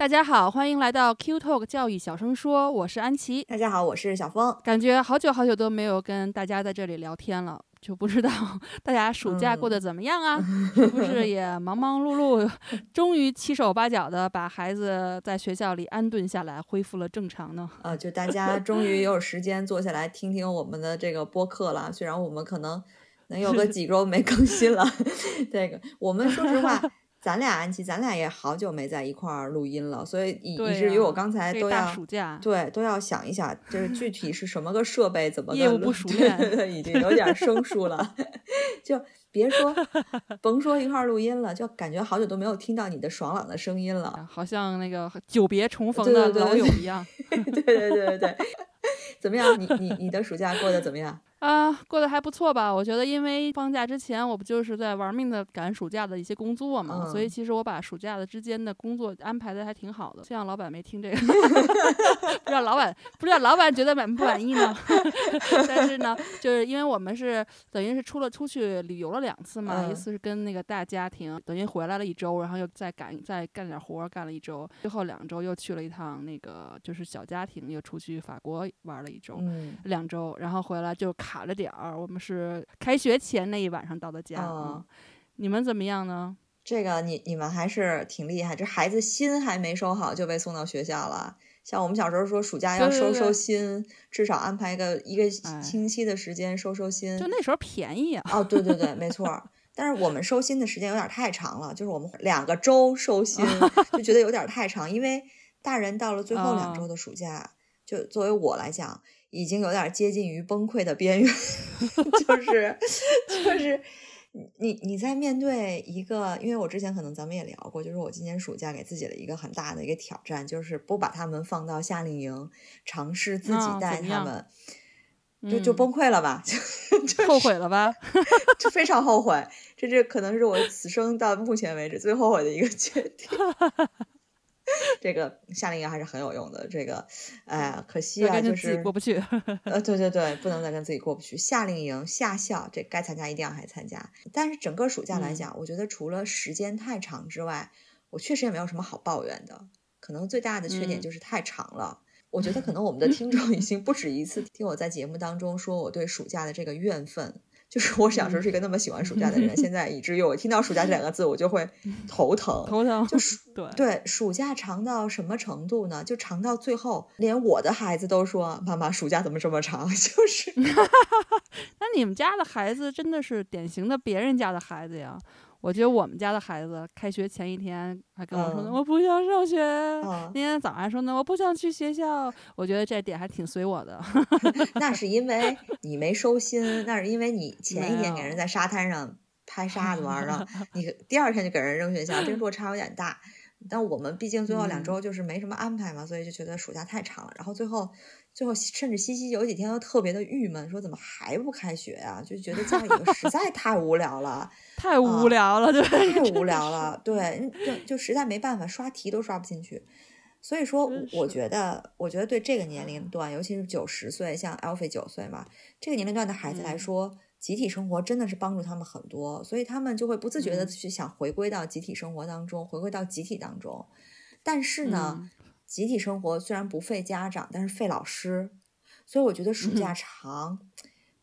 大家好，欢迎来到 Q Talk 教育小声说，我是安琪。大家好，我是小峰。感觉好久好久都没有跟大家在这里聊天了，就不知道 大家暑假过得怎么样啊？是不是也忙忙碌碌，终于七手八脚的把孩子在学校里安顿下来，恢复了正常呢？呃，就大家 终于有时间坐下来听听我们的这个播客了。虽然我们可能能有个几周没更新了，这个我们说实话。咱俩安琪，咱俩也好久没在一块儿录音了，所以以以至于我刚才都要对都要想一想，就是具 体是什么个设备，怎么业务不熟练，已经有点生疏了。就别说 甭说一块儿录音了，就感觉好久都没有听到你的爽朗的声音了，好像那个久别重逢的老友一样。对对对对对，怎么样？你你你的暑假过得怎么样？啊，过得还不错吧？我觉得，因为放假之前我不就是在玩命的赶暑假的一些工作嘛，所以其实我把暑假的之间的工作安排的还挺好的。希望老板没听这个，不知道老板不知道老板觉得满不满意呢？但是呢，就是因为我们是等于是出了出去旅游了两次嘛，一次是跟那个大家庭，等于回来了一周，然后又再赶再干点活干了一周，最后两周又去了一趟那个就是小家庭，又出去法国玩了一周，两周，然后回来就。卡着点儿，我们是开学前那一晚上到的家。嗯，你们怎么样呢？这个你你们还是挺厉害，这孩子心还没收好就被送到学校了。像我们小时候说暑假要收收心，至少安排个一个星期的时间收收心。就那时候便宜啊！哦，对对对，没错。但是我们收心的时间有点太长了，就是我们两个周收心 就觉得有点太长，因为大人到了最后两周的暑假，就作为我来讲。已经有点接近于崩溃的边缘，就是就是你你在面对一个，因为我之前可能咱们也聊过，就是我今年暑假给自己的一个很大的一个挑战，就是不把他们放到夏令营，尝试自己带他们，就就崩溃了吧，就后悔了吧，就非常后悔，这这可能是我此生到目前为止最后悔的一个决定。这个夏令营还是很有用的。这个，哎，可惜啊，就是过不去。呃，对对对，不能再跟自己过不去。夏令营、夏校，这该参加一定要还参加。但是整个暑假来讲，我觉得除了时间太长之外，我确实也没有什么好抱怨的。可能最大的缺点就是太长了。我觉得可能我们的 听众已经不止一次听我在节目当中说我对暑假的这个怨愤。就是我小时候是一个那么喜欢暑假的人，现在以至于我听到暑假这两个字，我就会头疼。头疼。就是对对，暑假长到什么程度呢？就长到最后，连我的孩子都说：“妈妈，暑假怎么这么长？” 就是。那你们家的孩子真的是典型的别人家的孩子呀。我觉得我们家的孩子开学前一天还跟我说呢，我不想上学。那天早上说呢，我不想去学校。我觉得这点还挺随我的。那是因为你没收心，那是因为你 前一天给人在沙滩上拍沙子玩了，你第二天就给人扔学校，这落差有点大。但我们毕竟最后两周就是没什么安排嘛，所以就觉得暑假太长了。然后最后。最后，甚至西西有几天都特别的郁闷，说怎么还不开学呀？就觉得家里头实在太无聊了，太无聊了，对，太无聊了，对，就就实在没办法，刷题都刷不进去。所以说，我觉得，我觉得对这个年龄段，尤其是九十岁，像 Alfie 九岁嘛，这个年龄段的孩子来说，集体生活真的是帮助他们很多，所以他们就会不自觉的去想回归到集体生活当中，回归到集体当中。但是呢？集体生活虽然不费家长，但是费老师，所以我觉得暑假长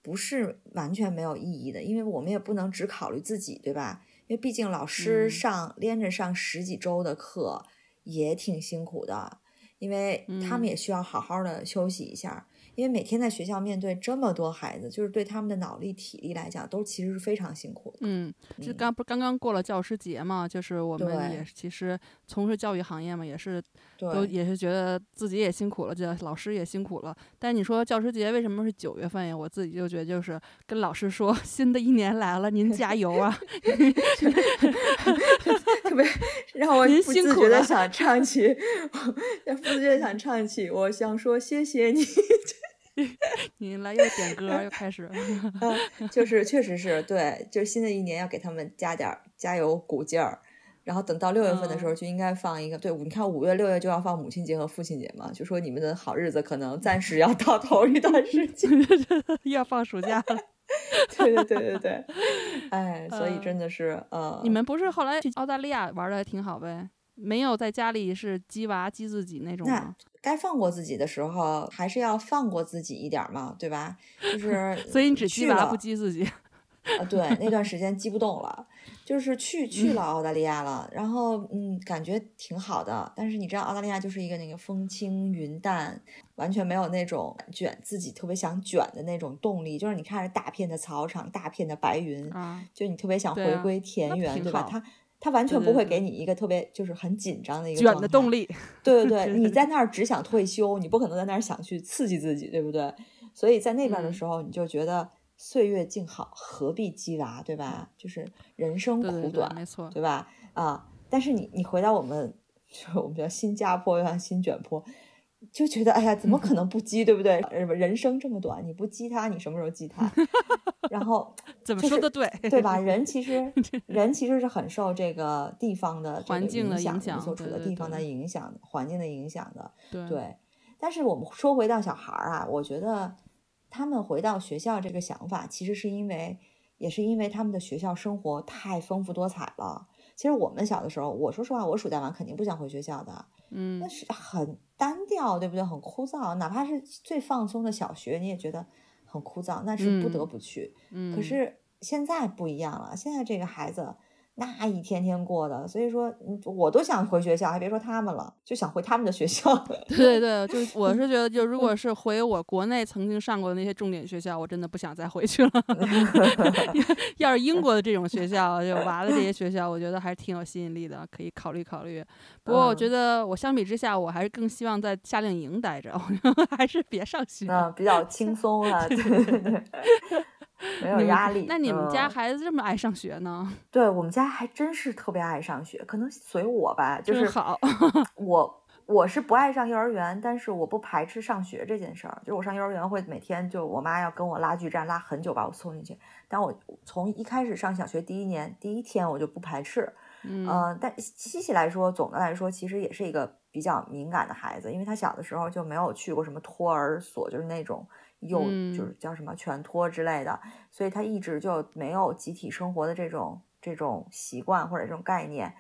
不是完全没有意义的，因为我们也不能只考虑自己，对吧？因为毕竟老师上连着上十几周的课也挺辛苦的，因为他们也需要好好的休息一下。因为每天在学校面对这么多孩子，就是对他们的脑力、体力来讲，都其实是非常辛苦的。嗯，就刚不刚刚过了教师节嘛，就是我们也其实从事教育行业嘛，也是都也是觉得自己也辛苦了，这老师也辛苦了。但你说教师节为什么是九月份呀？我自己就觉得就是跟老师说，新的一年来了，您加油啊！特别让我不辛苦了自觉的想唱起，不自觉的想唱起，我想说谢谢你。你来又点歌又开始，嗯，就是确实是对，就是新的一年要给他们加点儿加油鼓劲儿，然后等到六月份的时候就应该放一个，对，你看五月六月就要放母亲节和父亲节嘛，就说你们的好日子可能暂时要到头一段时间，又 要放暑假了。对对对对对，哎，所以真的是呃，你们不是后来去澳大利亚玩的还挺好呗？没有在家里是鸡娃鸡自己那种吗？该放过自己的时候，还是要放过自己一点嘛，对吧？就是 所以你只鸡娃不鸡自己。啊，对，那段时间激不动了，就是去去了澳大利亚了，然后嗯，感觉挺好的。但是你知道，澳大利亚就是一个那个风轻云淡，完全没有那种卷自己特别想卷的那种动力。就是你看着大片的草场，大片的白云，啊，就你特别想回归田那园，挺对吧？好它它完全不会给你一个特别就是很紧张的一个动力。对对对，你在那儿只想退休，你不可能在那儿想去刺激自己，对不对？所以在那边的嗯时候，你就觉得岁月静好，何必鸡娃，对吧？就是人生对对对，苦短，没错。对吧？啊，但是你你回到我们，就我们叫新加坡，又像新卷坡，就觉得哎呀，怎么可能不鸡，对不对？呃人生这么短，你不鸡它，你什么时候鸡它？然后 怎么就是说的对，对吧？人其实人其实是很受这个地方的这个环境的影响，所处的地方的对影响、环境的影响的。对对，但是我们说回到小孩儿啊，我觉得他们回到学校这个想法，其实是因为，也是因为他们的学校生活太丰富多彩了。其实我们小的时候，我说实话，我暑假完肯定不想回学校的，嗯那是很单调，对不对？很枯燥，哪怕是最放松的小学，你也觉得很枯燥，那是不得嗯不去。嗯，可是现在不一样了，现在这个孩子那一天天过的，所以说嗯我都想回学校，还别说他们了，就想回他们的学校。对对对，就 我是觉得，就如果是回我国内曾经上过的那些重点学校，我真的不想再回去了。要是英国的这种学校，就娃的这些学校，我觉得还是挺有吸引力的，可以考虑考虑。不过我觉嗯得我相比之下，我还是更希望在夏令营待着，我还是别上学。嗯，比较轻松啊，对对对，没有压力。那你们家嗯孩子这么爱上学呢？对我们家还真是特别爱上学，可能随我吧，就是好。我我是不爱上幼儿园，但是我不排斥上学这件事儿。就是我上幼儿园会每天就我妈要跟我拉锯战，拉很久把我送进去。但我从一开始上小学第一年第一天我就不排斥，嗯呃，但西西来说，总的来说，其实也是一个比较敏感的孩子，因为他小的时候就没有去过什么托儿所，就是那种幼，嗯就是叫什么全托之类的，所以他一直就没有集体生活的这种这种习惯或者这种概念，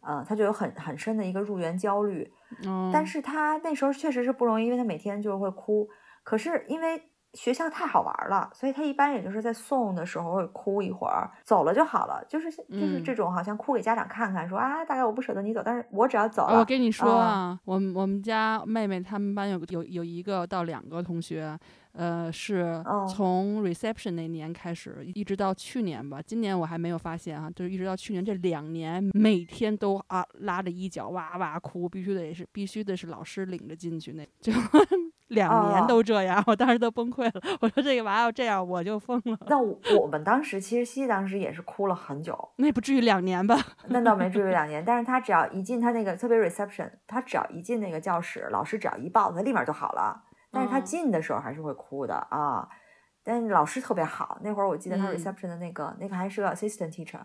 呃，他就有很很深的一个入园焦虑。嗯，但是他那时候确实是不容易，因为他每天就会哭，可是因为。学校太好玩了，所以他一般也就是在送的时候会哭一会儿，走了就好了。就是就是嗯。这种好像哭给家长看看，说啊，大概我不舍得你走，但是我只要走了，哦我跟你。说啊啊，我们我们家妹妹他们班有个有有一个到两个同学，呃，是哦。从 reception 那年开始，一直到去年吧，今年我还没有发现哈、就是一直到去年这两年，每天都啊拉着衣角哇哇哭，必须得是必须得是老师领着进去，那就 两年哦都这样，我当时都崩溃了，我说这个娃要这样我就疯了，那我我们当时其实西西当时也是哭了很久，那不至于两年吧？那倒没至于 两年，但是他只要一进他那个特别 reception，他只要一进那个教室，老师只要一抱他，立马就好了。但是他嗯进的时候还是会哭的啊。但是老师特别好，那会儿我记得他嗯 reception 的那个、那个还是个 assistant teacher，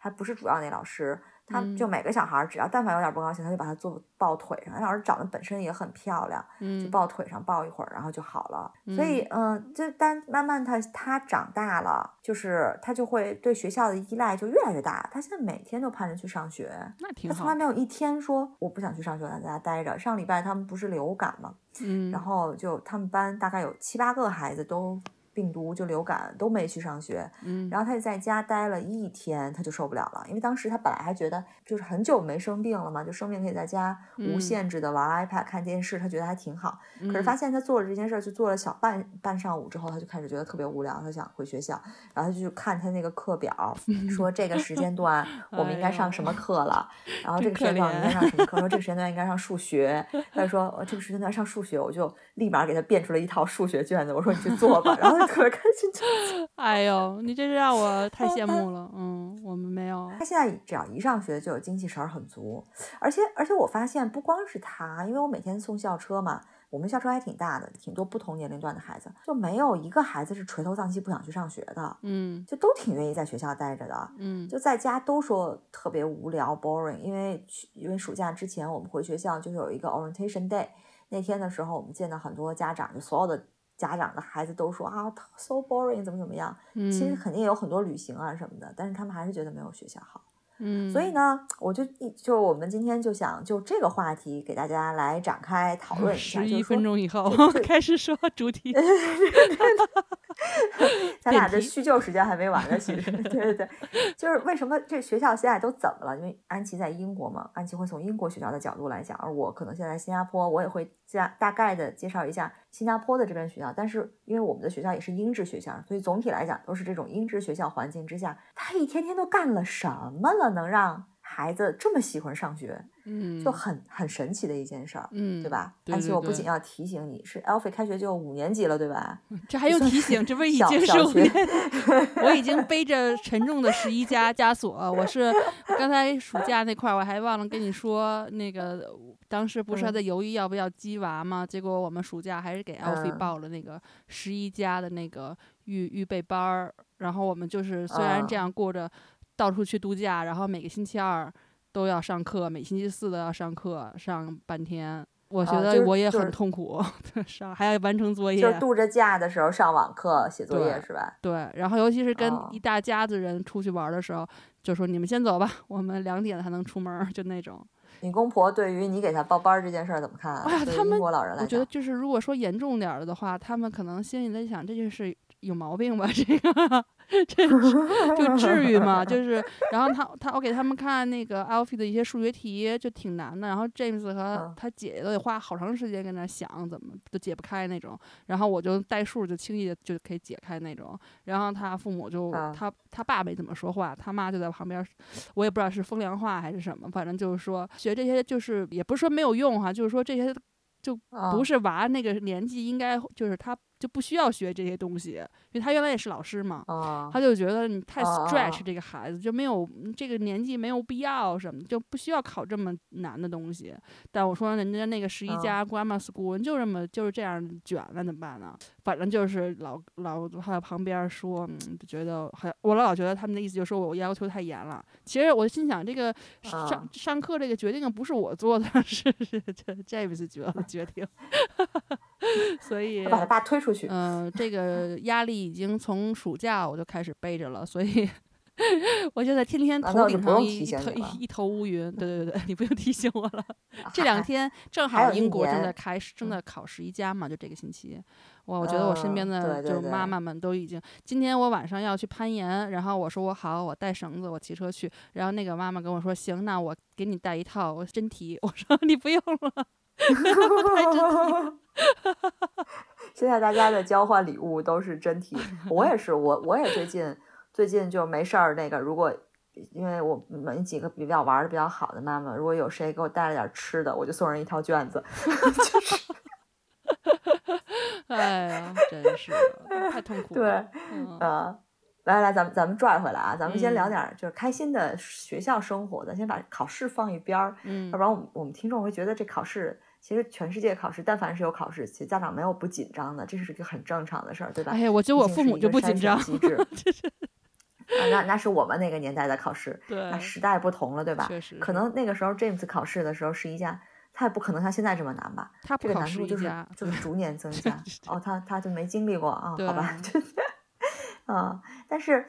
还不是主要那老师。他就嗯每个小孩儿只要但凡有点不高兴，他就把他坐抱腿上。那老师长得本身也很漂亮，就嗯抱腿上抱一会儿，然后就好了。所以，嗯，就但慢慢他他长大了，就是他就会对学校的依赖就越来越大。他现在每天都盼着去上学，那挺好他从来，没有一天说我不想去上学，在家待着。上礼拜他们不是流感嘛，嗯，然后就他们班大概有七八个孩子都病毒就流感都没去上学，嗯，然后他就在家待了一天，他就受不了了，因为当时他本来还觉得就是很久没生病了嘛，就生病可以在家无限制的玩 iPad 看电视，他觉得还挺好。可是发现他做了这件事儿，就做了小半半上午之后，他就开始觉得特别无聊，他想回学校，然后他就去看他那个课表，说这个时间段 我们应该上什么课了，然后这个时间段应该上什么课，说这个时间段应该上数学，他就说这个时间段上数学，我就立马给他变出了一套数学卷子，我说你去做吧，然后。特别开心，哎呦，你这是让我太羡慕了。嗯，我们没有。他现在只要一上学就有精气神儿很足，而且而且我发现不光是他，因为我每天送校车嘛，我们校车还挺大的，挺多不同年龄段的孩子，就没有一个孩子是垂头丧气不想去上学的。嗯，就都挺愿意在学校待着的。嗯，就在家都说特别无聊 boring，因为因为暑假之前我们回学校就有一个 orientation day，那天的时候我们见到很多家长，就所有的。家长的孩子都说啊，so boring，怎么怎么样？其实肯定有很多旅行啊什么的，但是他们还是觉得没有学校好。嗯，所以呢，我就一就我们今天就想就这个话题给大家来展开讨论一下。十一分钟以后开始说主题。咱俩这叙旧时间还没完呢，其实 对对对，就是为什么这学校现在都怎么了？因为安琪在英国嘛，安琪会从英国学校的角度来讲，而我可能现在新加坡，我也会加大概的介绍一下新加坡的这边学校。但是因为我们的学校也是英制学校，所以总体来讲都是这种英制学校环境之下，他一天天都干了什么了，能让？孩子这么喜欢上学，嗯，就很很神奇的一件事儿，嗯，对吧？而且我不仅要提醒你，是 Alfie 开学就五年级了，对吧？这还用 提醒？这不已经是五年？我已经背着沉重的十一加枷锁。我是刚才暑假那块儿，我还忘了跟你说，那个当时不是还在犹豫要不要鸡娃吗？结果我们暑假还是给 Alfie 报了那个十一加的那个预预备班儿，然后我们就是虽然这样过着。到处去度假，然后每个星期二都要上课，每星期四都要上课，上半天。我觉得我也很痛苦，上还要完成作业。就度着假的时候上网课、写作业是吧？对，然后尤其是跟一大家子人出去玩的时候，就说你们先走吧，我们两点才能出门，就那种。你公婆对于你给他报班这件事怎么看？哎呀，他们我觉得就是如果说严重点了的话，他们可能心里在想，这就是有毛病吧？这个。这就至于吗？就是，然后他他我给他们看那个 Alfie 的一些数学题，就挺难的。然后 James 和他姐姐都得花好长时间跟那想，怎么都解不开那种。然后我就代数就轻易的就可以解开那种。然后他父母就他他爸没怎么说话，他妈就在旁边，我也不知道是风凉话还是什么，反正就是说学这些就是也不是说没有用哈，就是说这些就不是娃那个年纪应该就是他。就不需要学这些东西，因为他原来也是老师嘛，他就觉得你太 stretch 这个孩子就没有这个年纪没有必要什么，就不需要考这么难的东西。但我说人家那个十一家 grammar school 就这么就是这样卷了，怎么办呢？反正就是老老在旁边说，就觉得好像我老觉得他们的意思就是说我要求太严了。其实我心想，这个上上课这个决定不是我做的，是是这 James 决决定，所以把他爸推出。嗯，这个压力已经从暑假我就开始背着了，所以 我现在天天头顶上一一头乌云。对对对，你不用提醒我了。这两天正好英国正在开始，正在考十一加嘛，就这个星期。我我觉得我身边的就是妈妈们都已经，今天我晚上要去攀岩，然后我说我好，我带绳子，我骑车去。然后那个妈妈跟我说，行，那我给你带一套真题。我说你不用了。现在大家的交换礼物都是真题，我也是，我我也最近最近就没事儿。那个，如果因为我们几个比较玩的比较好的妈妈，如果有谁给我带了点吃的，我就送人一套卷子。就是，哎呀，真是太痛苦了。对，啊，来来，咱们咱们拽回来啊，咱们先聊点就是开心的学校生活咱，先把考试放一边儿，嗯，要不然我们我们听众会觉得这考试。其实全世界考试，但凡是有考试，其实家长没有不紧张的，这是一个很正常的事儿，对吧？哎呀，我觉得我父母就不紧张。机制，啊，那 那是我们那个年代的考试，对，那时代不同了，对吧？确实，可能那个时候 James 考试的时候，是一家，他也不可能像现在这么难吧？他这个难度就是就是逐年增加。哦，他他就没经历过啊？好吧，啊，但是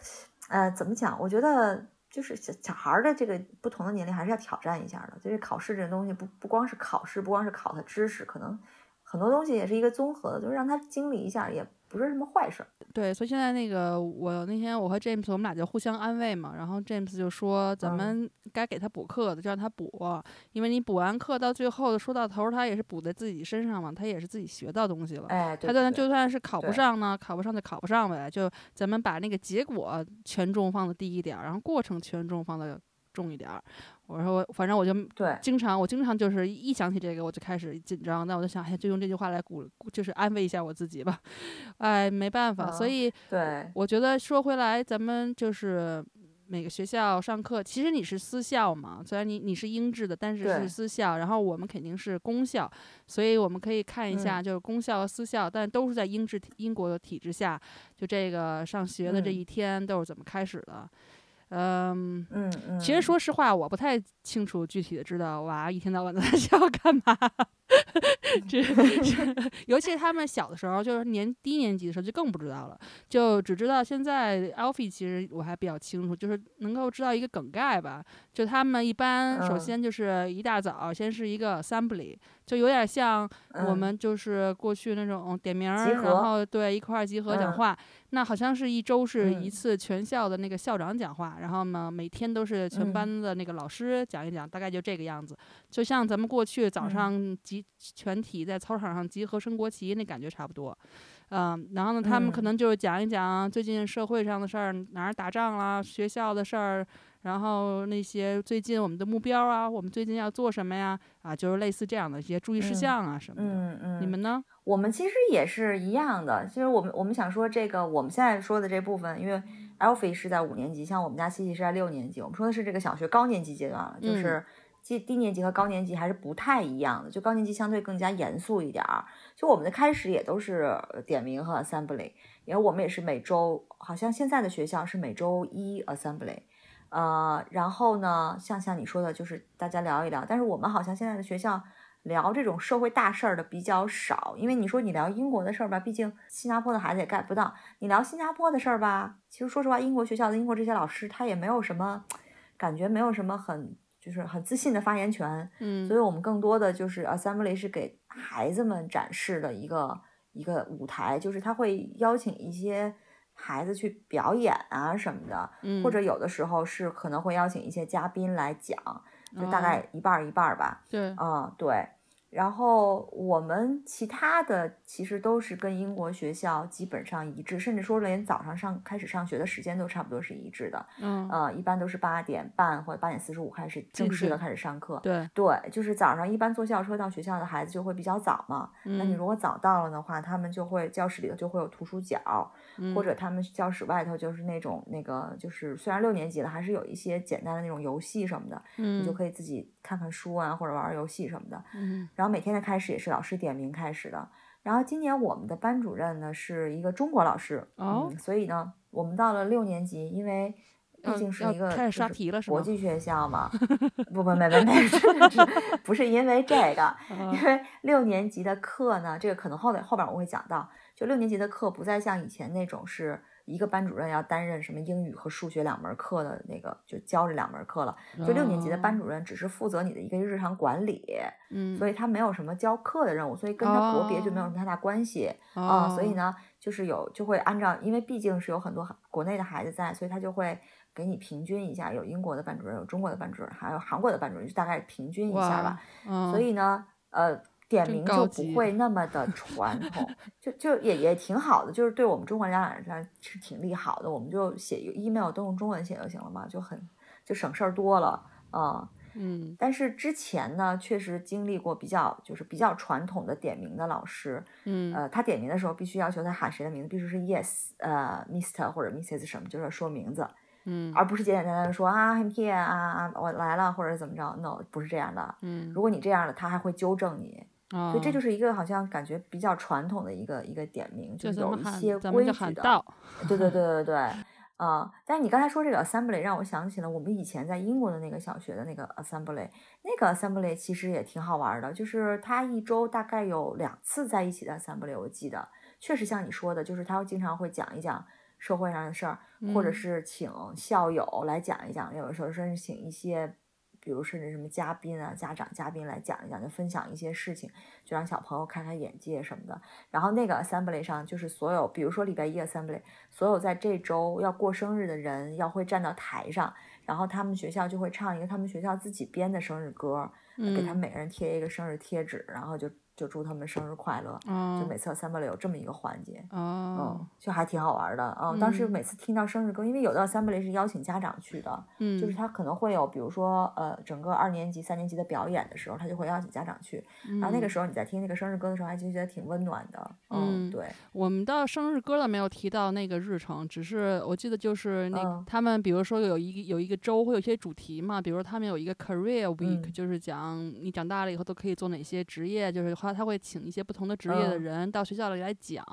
呃，怎么讲？我觉得。就是小小孩的这个不同的年龄还是要挑战一下的。就是考试这个东西不不光是考试，不光是考他知识，可能很多东西也是一个综合的，就是让他经历一下也。不是什么坏事儿，对，所以现在那个我那天我和 James 我们俩就互相安慰嘛，然后 James 就说咱们该给他补课的就让他补，因为你补完课到最后说到头他也是补在自己身上嘛，他也是自己学到东西了，哎，他就就算是考不上呢，考不上就考不上呗，就咱们把那个结果权重放的低一点，然后过程权重放的重一点。我说我反正我就对，经常我经常就是一想起这个我就开始紧张，那我就想，哎，就用这句话来鼓，就是安慰一下我自己吧。哎，没办法，所以对，我觉得说回来，咱们就是每个学校上课，其实你是私校嘛，虽然你你是英制的，但是是私校，然后我们肯定是公校，所以我们可以看一下，就是公校和私校，但都是在英制英国的体制下，就这个上学的这一天都是怎么开始的。嗯嗯嗯，其实说实话，我不太清楚具体的知道娃一天到晚在学校干嘛。这，尤其是他们小的时候，就是年低年级的时候就更不知道了，就只知道现在 Alfie 其实我还比较清楚，就是能够知道一个梗概吧。就他们一般首先就是一大早先是一个 assembly，就有点像我们就是过去那种点名，然后对一块儿集合讲话。那好像是一周是一次全校的那个校长讲话，然后呢每天都是全班的那个老师讲一讲，大概就这个样子。就像咱们过去早上集。全体在操场上集合升国旗，那感觉差不多，嗯，然后呢，他们可能就是讲一讲最近社会上的事儿，哪儿打仗啦，学校的事儿，然后那些最近我们的目标啊，我们最近要做什么呀？啊，就是类似这样的一些注意事项啊什么的。嗯嗯。你们呢？我们其实也是一样的。其实我们我们想说这个，我们现在说的这部分，因为 Alfie 是在五年级，像我们家西西是在六年级，我们说的是这个小学高年级阶段了，就是。低低年级和高年级还是不太一样的，就高年级相对更加严肃一点儿。就我们的开始也都是点名和 assembly，因为我们也是每周，好像现在的学校是每周一 assembly，呃，然后呢，像像你说的，就是大家聊一聊。但是我们好像现在的学校聊这种社会大事儿的比较少，因为你说你聊英国的事儿吧，毕竟新加坡的孩子也 get 不到。你聊新加坡的事儿吧，其实说实话，英国学校的英国这些老师他也没有什么感觉，没有什么很。就是很自信的发言权，嗯，所以我们更多的就是 assembly 是给孩子们展示的一个一个舞台，就是他会邀请一些孩子去表演啊什么的，嗯，或者有的时候是可能会邀请一些嘉宾来讲，就大概一半一半吧，对，嗯，对。然后我们其他的其实都是跟英国学校基本上一致，甚至说连早上上开始上学的时间都差不多是一致的。嗯，呃，一般都是八点半或者八点四十五开始正式的开始上课。对对，就是早上一般坐校车到学校的孩子就会比较早嘛。那你如果早到了的话，他们就会教室里头就会有图书角，或者他们教室外头就是那种那个就是虽然六年级了，还是有一些简单的那种游戏什么的，你就可以自己看看书啊，或者玩玩游戏什么的。嗯。然后每天的开始也是老师点名开始的。然后今年我们的班主任呢是一个中国老师，嗯，所以呢，我们到了六年级，因为毕竟是一个开始刷题了，国际学校嘛，不不没没没不是因为这个，因为六年级的课呢，这个可能后面后边我会讲到，就六年级的课不再像以前那种是。一个班主任要担任什么英语和数学两门课的那个，就教这两门课了。就六年级的班主任只是负责你的一个日常管理，嗯，所以他没有什么教课的任务，所以跟他国别就没有什么太大关系啊。所以呢，就是有就会按照，因为毕竟是有很多国内的孩子在，所以他就会给你平均一下，有英国的班主任，有中国的班主任，还有韩国的班主任，就大概平均一下吧。所以呢，呃。点名就不会那么的传 统，就就也也挺好的，就是对我们中国人来讲是挺利好的。我们就写 email 都用中文写就行了嘛，就很就省事儿多了啊。嗯，但是之前呢，确实经历过比较就是比较传统的点名的老师，嗯，呃，他点名的时候必须要求他喊谁的名字，必须是 yes，呃，Mr 或者 Mrs 什么，就是说名字，嗯，而不是简简单单的说啊，I'm here 啊啊，我来了或者怎么着，no，不是这样的，嗯，如果你这样的，他还会纠正你。所以这就是一个好像感觉比较传统的一个一个点名，就是有一些规矩的。对对对对 对，啊！但是你刚才说这个 assembly 让我想起了我们以前在英国的那个小学的那个 assembly，那个 assembly 其实也挺好玩的，就是它一周大概有两次在一起的 assembly，我记得确实像你说的，就是他经常会讲一讲社会上的事儿，或者是请校友来讲一讲，有的时候甚至请一些。比如甚至什么嘉宾啊、家长、嘉宾来讲一讲，就分享一些事情，就让小朋友开开眼界什么的。然后那个 assembly 上就是所有，比如说礼拜一 assembly，所有在这周要过生日的人要会站到台上，然后他们学校就会唱一个他们学校自己编的生日歌，给他们每个人贴一个生日贴纸，然后就。就祝他们生日快乐，就每次 assembly 有这么一个环节，嗯，就还挺好玩的。嗯，当时每次听到生日歌，因为有的 assembly 是邀请家长去的，嗯，就是他可能会有，比如说呃，整个二年级、三年级的表演的时候，他就会邀请家长去，然后那个时候你在听那个生日歌的时候，还就觉得挺温暖的，嗯，对。我们到生日歌了没有提到那个日程，只是我记得就是那他们比如说有一有一个周会有一些主题嘛，比如他们有一个 career week，就是讲你长大了以后都可以做哪些职业，就是。他他会请一些不同的职业的人到学校里来讲，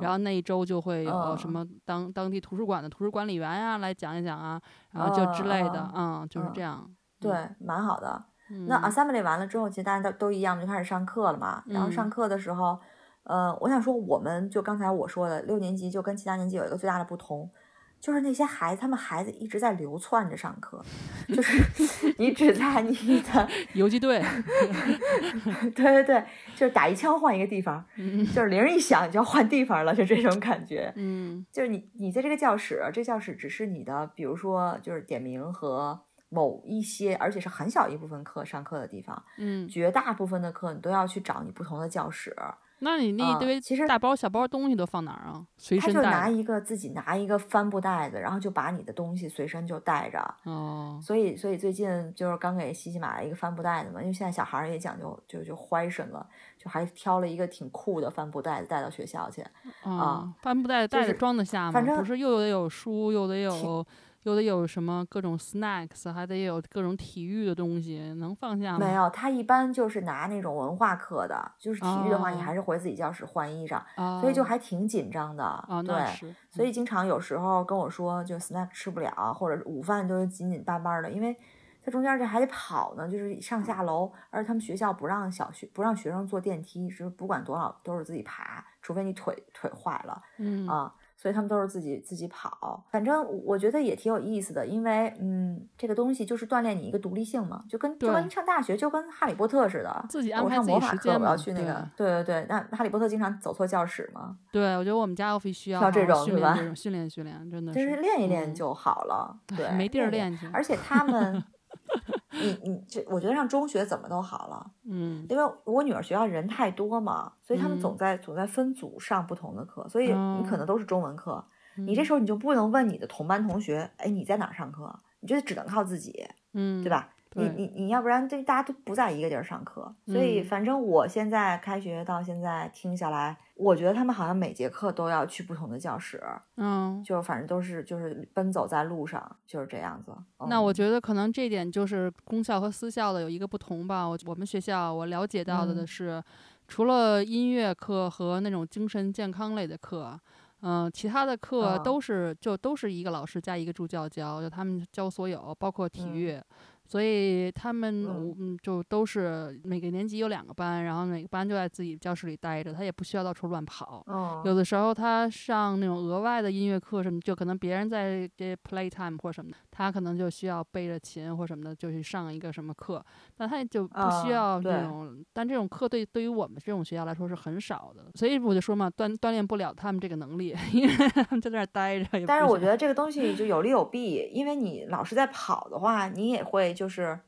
然后那一周就会有什么当当地图书馆的图书管理员呀来讲一讲啊，然后就之类的，嗯，就是这样。对，蛮好的。那 assembly 完了之后，其实大家都都一样，就开始上课了嘛。然后上课的时候，呃，我想说，我们就刚才我说的，六年级就跟其他年级有一个最大的不同。就是那些孩子，他们孩子一直在流窜着上课，就是你只在你的 游击队，对对对，就是打一枪换一个地方，就是铃一响就要换地方了，就这种感觉。嗯，就是你你在这个教室，这教室只是你的，比如说就是点名和某一些，而且是很小一部分课上课的地方。嗯，绝大部分的课你都要去找你不同的教室。那你那一堆其实大包小包东西都放哪儿啊？随身带。他就拿一个自己拿一个帆布袋子，然后就把你的东西随身就带着。哦。所以所以最近就是刚给西西买了一个帆布袋子嘛，因为现在小孩也讲究就就怀身了，就还挑了一个挺酷的帆布袋子带到学校去。啊，帆布袋子带着装得下吗？反正不是又得有书，又得有。有的有什么各种 snacks，还得有各种体育的东西，能放下吗？没有，他一般就是拿那种文化课的，就是体育的话，你还是回自己教室换衣裳，所以就还挺紧张的。对，所以经常有时候跟我说，就 snack 吃不了，或者午饭都紧紧巴巴的，因为他中间这还得跑呢，就是上下楼，而且他们学校不让小学不让学生坐电梯，是不管多少都是自己爬，除非你腿腿坏了，嗯啊。所以他们都是自己自己跑，反正我觉得也挺有意思的，因为嗯，这个东西就是锻炼你一个独立性嘛，就跟就跟上大学就跟哈利波特似的，自己安排自己时间我要去那个，对对对，那哈利波特经常走错教室嘛。对，我觉得我们家 office 需要这种训练，这种训练训练，真的就是练一练就好了。对，没地儿练去。而且他们。你你这，我觉得上中学怎么都好了，嗯，因为我女儿学校人太多嘛，所以他们总在总在分组上不同的课，所以你可能都是中文课，你这时候你就不能问你的同班同学，哎，你在哪上课？你就只能靠自己，嗯，对吧？你你你要不然这大家都不在一个地儿上课，所以反正我现在开学到现在听下来，我觉得他们好像每节课都要去不同的教室，嗯，就反正都是就是奔走在路上就是这样子。那我觉得可能这点就是公校和私校的有一个不同吧。我我们学校我了解到的的是，除了音乐课和那种精神健康类的课。嗯，其他的课都是就都是一个老师加一个助教教，就他们教所有，包括体育。所以他们嗯就都是每个年级有两个班，然后每个班就在自己教室里待着，他也不需要到处乱跑。有的时候他上那种额外的音乐课什么，就可能别人在这 play time 或什么的，他可能就需要背着琴或什么的就去上一个什么课，那他就不需要这种。但这种课对对于我们这种学校来说是很少的，所以我就说嘛，锻锻炼不了他们这个能力，因为他们在那儿待着。但是我觉得这个东西就有利有弊，因为你老是在跑的话，你也会。就是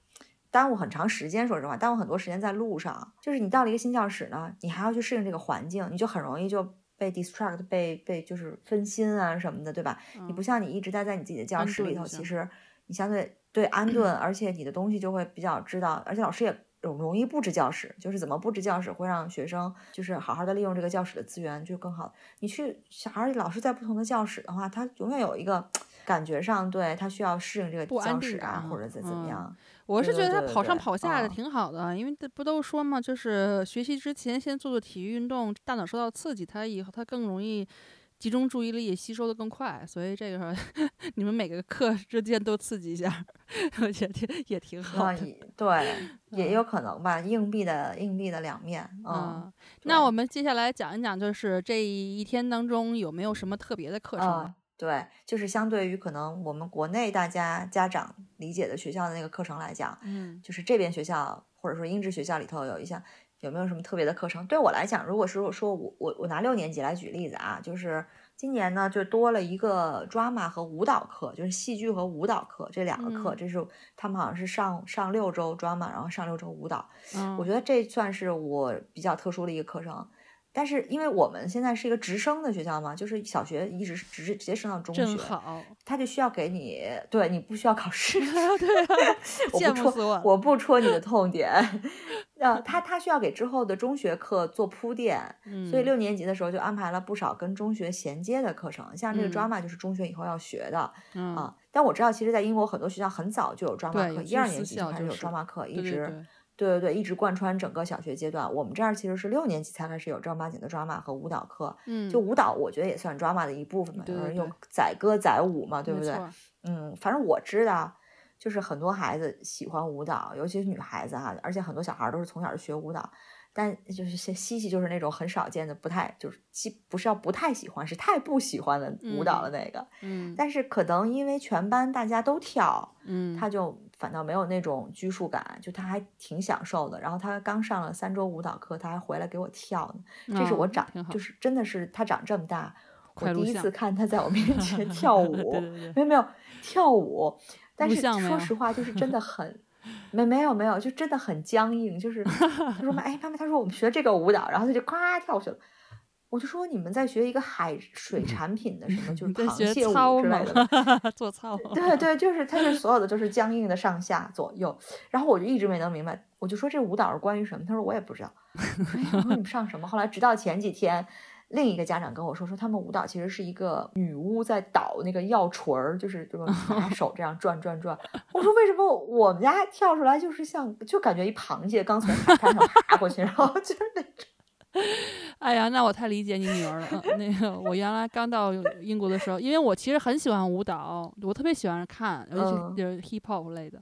耽误很长时间，说实话，耽误很多时间在路上。就是你到了一个新教室呢，你还要去适应这个环境，你就很容易就被 distract，被被就是分心啊什么的，对吧？你不像你一直待在你自己的教室里头，其实你相对对安顿，而且你的东西就会比较知道，而且老师也容容易布置教室，就是怎么布置教室会让学生就是好好的利用这个教室的资源就更好。你去小孩老师在不同的教室的话，他永远有一个。感觉上，对他需要适应这个教室啊，或者怎怎么样？我是觉得他跑上跑下的挺好的，因为不都说嘛，就是学习之前先做做体育运动，大脑受到刺激，他以后他更容易集中注意力，吸收的更快。所以这个 你们每个课之间都刺激一下，我觉得也挺好。对，也有可能吧，硬币的硬币的两面。嗯，那我们接下来讲一讲，就是这一天当中有没有什么特别的课程？对，就是相对于可能我们国内大家家长理解的学校的那个课程来讲，嗯，就是这边学校或者说英制学校里头有一项有没有什么特别的课程？对我来讲，如果是说我我我拿六年级来举例子啊，就是今年呢就多了一个 drama 和舞蹈课，就是戏剧和舞蹈课这两个课，这是他们好像是上上六周 drama，然后上六周舞蹈，我觉得这算是我比较特殊的一个课程。但是因为我们现在是一个直升的学校嘛，就是小学一直直直接升到中学，好，他就需要给你，对你不需要考试，对，我不戳，我不戳你的痛点，呃，他他需要给之后的中学课做铺垫，所以六年级的时候就安排了不少跟中学衔接的课程，像这个 drama 就是中学以后要学的啊。但我知道，其实，在英国很多学校很早就有 drama 课，一二年级就开始有 drama 课，一直。对对对，一直贯穿整个小学阶段。我们这儿其实是六年级才开始有正儿八经的 drama 和舞蹈课。嗯，就舞蹈，我觉得也算 drama 的一部分嘛，就是用载歌载舞嘛，对不对？嗯，反正我知道，就是很多孩子喜欢舞蹈，尤其是女孩子哈，而且很多小孩都是从小就学舞蹈。但就是西西就是那种很少见的，不太就是基不是要不太喜欢，是太不喜欢的舞蹈的那个。嗯，但是可能因为全班大家都跳，嗯，他就反倒没有那种拘束感，就他还挺享受的。然后他刚上了三周舞蹈课，他还回来给我跳呢。这是我长，就是真的是他长这么大，我第一次看他在我面前 跳舞，没有没有跳舞，但是说实话，就是真的很。没没有没有，就真的很僵硬。就是他说妈，哎妈妈，他说我们学这个舞蹈，然后他就咵跳去了。我就说你们在学一个海水产品的什么，就是螃蟹舞之类的，做操。对对，就是它是所有的就是僵硬的上下左右。然后我就一直没能明白，我就说这舞蹈是关于什么？他说我也不知道。我说你们上什么？后来直到前几天。另一个家长跟我说，说他们舞蹈其实是一个女巫在捣那个药锤儿，就是这个 拿手这样转转转。我说为什么我们家跳出来就是像，就感觉一螃蟹刚从海滩上爬过去，然后就是那种。哎呀，那我太理解你女儿了。那个我原来刚到英国的时候，因为我其实很喜欢舞蹈，我特别喜欢看，尤其是 hip hop 类的，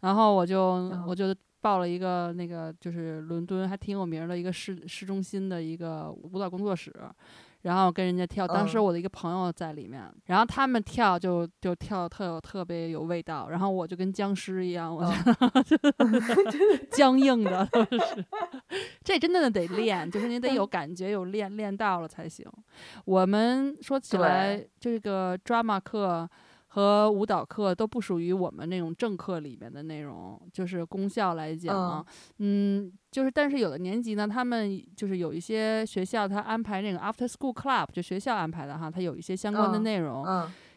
然后我就我就。报了一个那个就是伦敦还挺有名的一个市市中心的一个舞蹈工作室，然后跟人家跳。当时我的一个朋友在里面，然后他们跳就就跳特有特别有味道，然后我就跟僵尸一样，我觉得 僵硬的都是。这真的得练，就是你得有感觉，有练练到了才行。我们说起来这个 drama 课。和舞蹈课都不属于我们那种正课里面的内容，就是功效来讲，嗯，就是但是有的年级呢，他们就是有一些学校他安排那个 after school club，就学校安排的哈，他有一些相关的内容。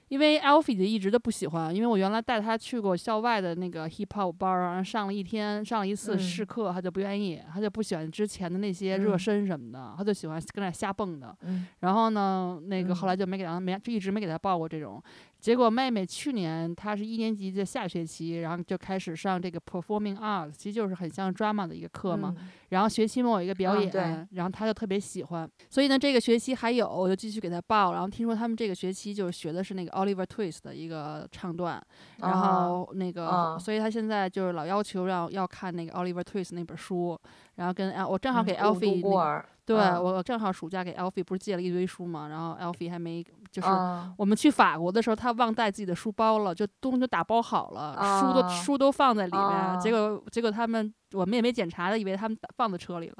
因为 Alfie 就一直都不喜欢，因为我原来带他去过校外的那个 hip hop 班，然后上了一天，上了一次试课，他就不愿意，他就不喜欢之前的那些热身什么的，他就喜欢跟那瞎蹦的。然后呢，那个后来就没给他没就一直没给他报过这种。结果妹妹去年她是一年级的下学期，然后就开始上这个 performing arts，其实就是很像 drama 的一个课嘛。然后学期末有一个表演，然后她就特别喜欢，所以呢，这个学期还有，我就继续给她报。然后听说他们这个学期就是学的是那个 Oliver Twist 的一个唱段，然后那个，所以她现在就是老要求让要看那个 Oliver Twist 那本书，然后跟啊我正好给 Alfie。对我正好暑假给 Alfie 不是借了一堆书嘛，然后 Alfie 还没就是我们去法国的时候，他忘带自己的书包了，就东西都打包好了，书都书都放在里面，结果结果他们我们也没检查的，以为他们放在车里了，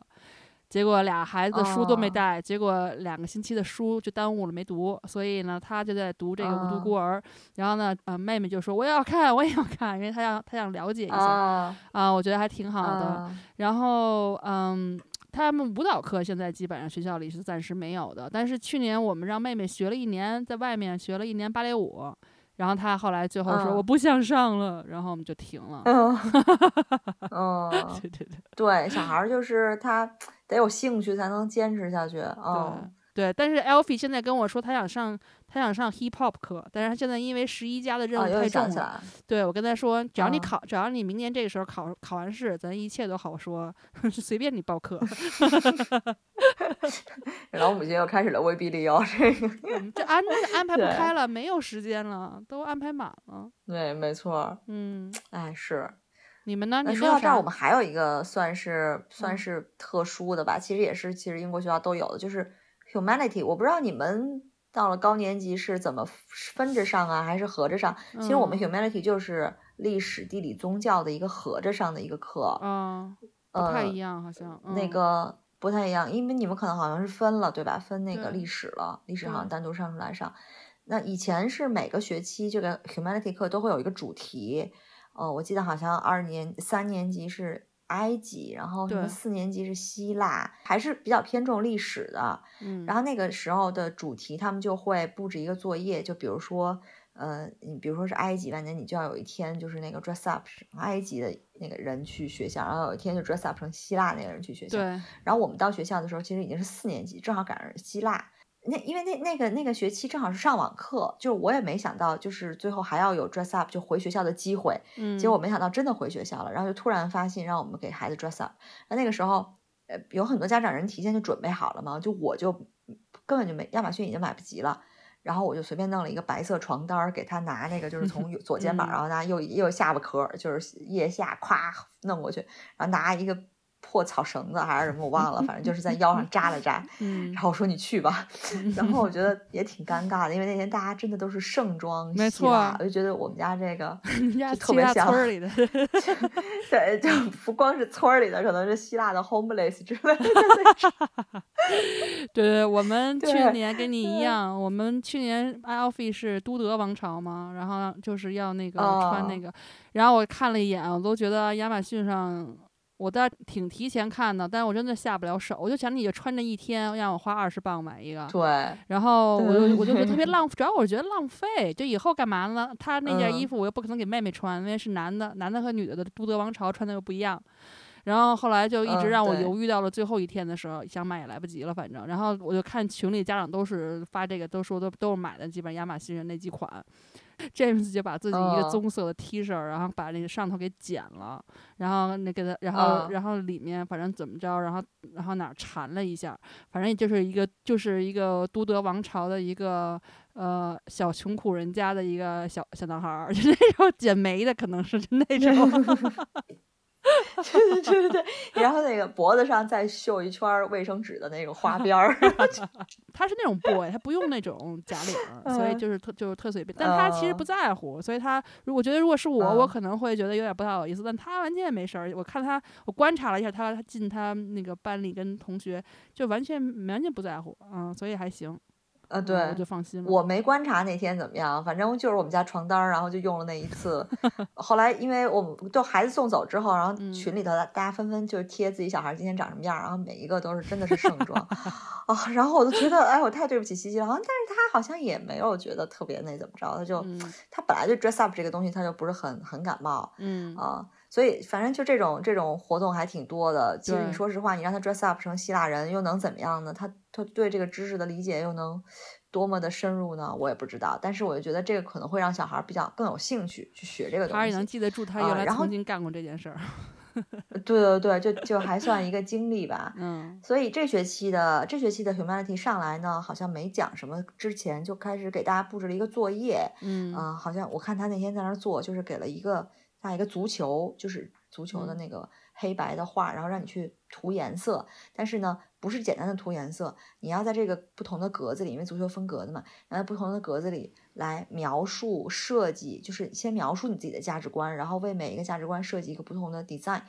结果俩孩子的书都没带，结果两个星期的书就耽误了没读，所以呢，他就在读这个《无独孤儿》，然后呢，呃，妹妹就说我也要看，我也要看，因为他想他想了解一下啊，我觉得还挺好的，然后嗯。他们舞蹈课现在基本上学校里是暂时没有的，但是去年我们让妹妹学了一年，在外面学了一年芭蕾舞，然后她后来最后说我不想上了，然后我们就停了。嗯，嗯，对对对，对，小孩就是他得有兴趣才能坚持下去。嗯。对，但是 Alfie 现在跟我说他想上他想上 hip hop 课，但是他现在因为十一家的任务太重了。对我跟他说，只要你考，只要你明年这个时候考考完试，咱一切都好说，随便你报课。老母亲又开始了威逼利诱，这个这安那个安排不开了，没有时间了，都安排满了。对，没错。嗯，哎，是。你们呢？你说到这儿，我们还有一个算是算是特殊的吧，其实也是其实英国学校都有的，就是。Humanity，我不知道你们到了高年级是怎么分着上啊，还是合着上？其实我们 humanity 就是历史、地理、宗教的一个合着上的一个课。嗯，不太一样，好像那个不太一样，因为你们可能好像是分了，对吧？分那个历史了，历史好像单独上出来上。那以前是每个学期这个 humanity 课都会有一个主题。哦，我记得好像二年三年级是埃及，然后什么四年级是希腊，还是比较偏重历史的。嗯，然后那个时候的主题，他们就会布置一个作业，就比如说，呃，你比如说是埃及吧，那你就要有一天就是那个 dress up 埃及的那个人去学校，然后有一天就 dress up 成希腊那个人去学校。对。然后我们到学校的时候，其实已经是四年级，正好赶上希腊。那因为那那个那个学期正好是上网课，就是我也没想到，就是最后还要有 dress up 就回学校的机会。嗯，结果没想到真的回学校了，然后就突然发信让我们给孩子 dress up。那那个时候，呃，有很多家长人提前就准备好了嘛，就我就根本就没亚马逊已经买不及了，然后我就随便弄了一个白色床单儿给他拿那个，就是 从左肩膀，然后拿右右下巴壳，就是腋下咵弄过去，然后拿一个。破草绳子还是什么，我忘了，反正就是在腰上扎了扎。嗯，然后我说你去吧。然后我觉得也挺尴尬的，因为那天大家真的都是盛装，没错，我就觉得我们家这个 就特别像村里的，对，就不光是村里的，可能是希腊的 homeless 之类的。对对，我们去年跟你一样，我们去年 Alfie 是都德王朝嘛，然后就是要那个穿那个，然后我看了一眼，我都觉得亚马逊上。我倒挺提前看的，但是我真的下不了手。我就想你就穿这一天，让我花二十磅买一个。对。然后我就我就觉得特别浪费，主要我觉得浪费。就以后干嘛呢？他那件衣服我又不可能给妹妹穿，因为是男的，男的和女的的都德王朝穿的又不一样。然后后来就一直让我犹豫到了最后一天的时候，想买也来不及了，反正。然后我就看群里家长都是发这个，都说都都是买的，基本亚马逊那几款。James 就把自己一个棕色的 T 恤，然后把那个上头给剪了，然后那给他，然后然后里面反正怎么着，然后然后哪缠了一下，反正也就是一个就是一个都德王朝的一个呃小穷苦人家的一个小小男孩儿，就那种剪眉的，可能是就那种。对对对对对，然后那个脖子上再绣一圈卫生纸的那种花边儿。他是那种 boy，他不用那种假领，所以就是特就是特随便。但他其实不在乎，所以他如果觉得如果是我，我可能会觉得有点不太好意思。但他完全没事儿。我看他，我观察了一下他，他进他那个班里跟同学就完全完全不在乎，嗯，所以还行。呃，对，我就放心了。我没观察那天怎么样，反正就是我们家床单，然后就用了那一次。后来因为我们就孩子送走之后，然后群里头大家纷纷就是贴自己小孩今天长什么样，然后每一个都是真的是盛装 啊。然后我就觉得，哎，我太对不起西西了。但是他好像也没有觉得特别那怎么着，他就他本来就 dress up 这个东西他就不是很很感冒，嗯啊。所以，反正就这种这种活动还挺多的。其实你说实话，你让他 dress up 成希腊人，又能怎么样呢？他他对这个知识的理解又能多么的深入呢？我也不知道。但是我就觉得这个可能会让小孩比较更有兴趣去学这个东西。他也能记得住他原来曾经干过这件事儿。对对对，就就还算一个经历吧。嗯。所以这学期的这学期的 humanity 上来呢，好像没讲什么，之前就开始给大家布置了一个作业。嗯。啊，好像我看他那天在那儿做，就是给了一个。下一个足球就是足球的那个黑白的画，然后让你去涂颜色，但是呢，不是简单的涂颜色，你要在这个不同的格子里，因为足球分格子嘛，然后不同的格子里来描述设计，就是先描述你自己的价值观，然后为每一个价值观设计一个不同的 design，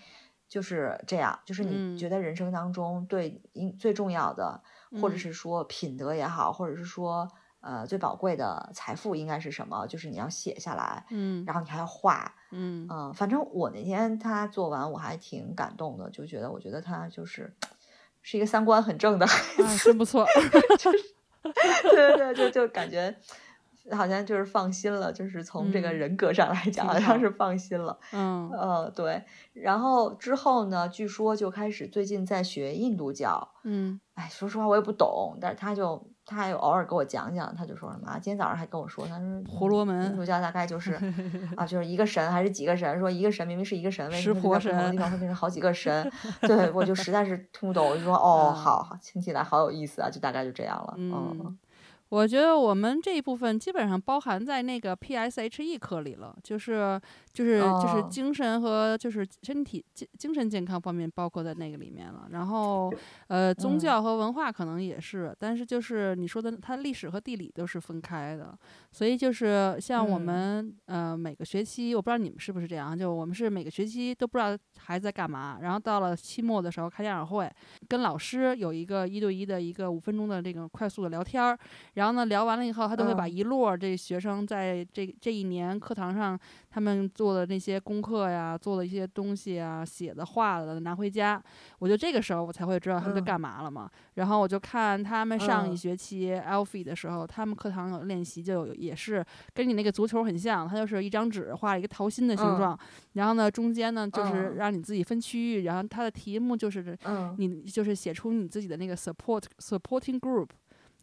就是这样，就是你觉得人生当中对应最重要的，或者是说品德也好，或者是说。呃，最宝贵的财富应该是什么？就是你要写下来，嗯，然后你还要画，嗯。嗯，反正我那天他做完，我还挺感动的，就觉得我觉得他就是是一个三观很正的孩子，真不错，就是对对对，就就感觉好像就是放心了，就是从这个人格上来讲，好像是。放心了，嗯。呃对，然后之后呢，据说就开始最近在学印度教，嗯，哎，说实话我也不懂，但是他就。他还有偶尔给我讲讲，他就说什么啊？今天早上还跟我说，他说婆罗门印度教大概就是啊，就是一个神还是几个神？说一个神明明是一个神，为什么在不同的地方会变成好几个神？对我就实在是听不懂，我就说 哦，好好听起来好有意思啊，就大概就这样了。嗯，我觉得我们这一部分基本上包含在那个 PSHE 课里了，就是就是就是精神和就是身体精精神健康方面包括在那个里面了。然后呃，宗教和文化可能也是，但是就是你说的，它历史和地理都是分开的。所以就是像我们呃每个学期，我不知道你们是不是这样，就我们是每个学期都不知道孩子在干嘛，然后到了期末的时候开家长会，跟老师有一个一对一的一个五分钟的这个快速的聊天儿。然后呢，聊完了以后，他都会把一摞这学生在这这一年课堂上他们做的那些功课呀，做的一些东西啊，写的、画的拿回家。我就这个时候我才会知道他们在干嘛了嘛。然后我就看他们上一学期 Alfie 的时候，他们课堂有练习，就有也是跟你那个足球很像，它就是一张纸画一个桃心的形状，然后呢中间呢就是让你自己分区域，然后它的题目就是你就是写出你自己的那个 support supporting group。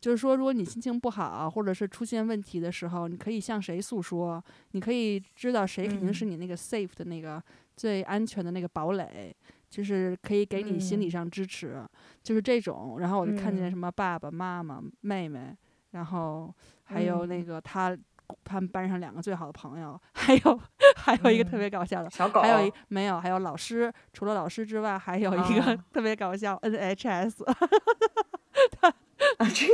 就是说，如果你心情不好，或者是出现问题的时候，你可以向谁诉说？你可以知道谁肯定是你那个 safe 的那个最安全的那个堡垒，就是可以给你心理上支持，就是这种。然后我就看见什么爸爸妈妈、妹妹，然后还有那个他他们班上两个最好的朋友，还有还有一个特别搞笑的小狗，还有一没有，还有老师，除了老师之外，还有一个特别搞笑 NHS。他。啊，这个，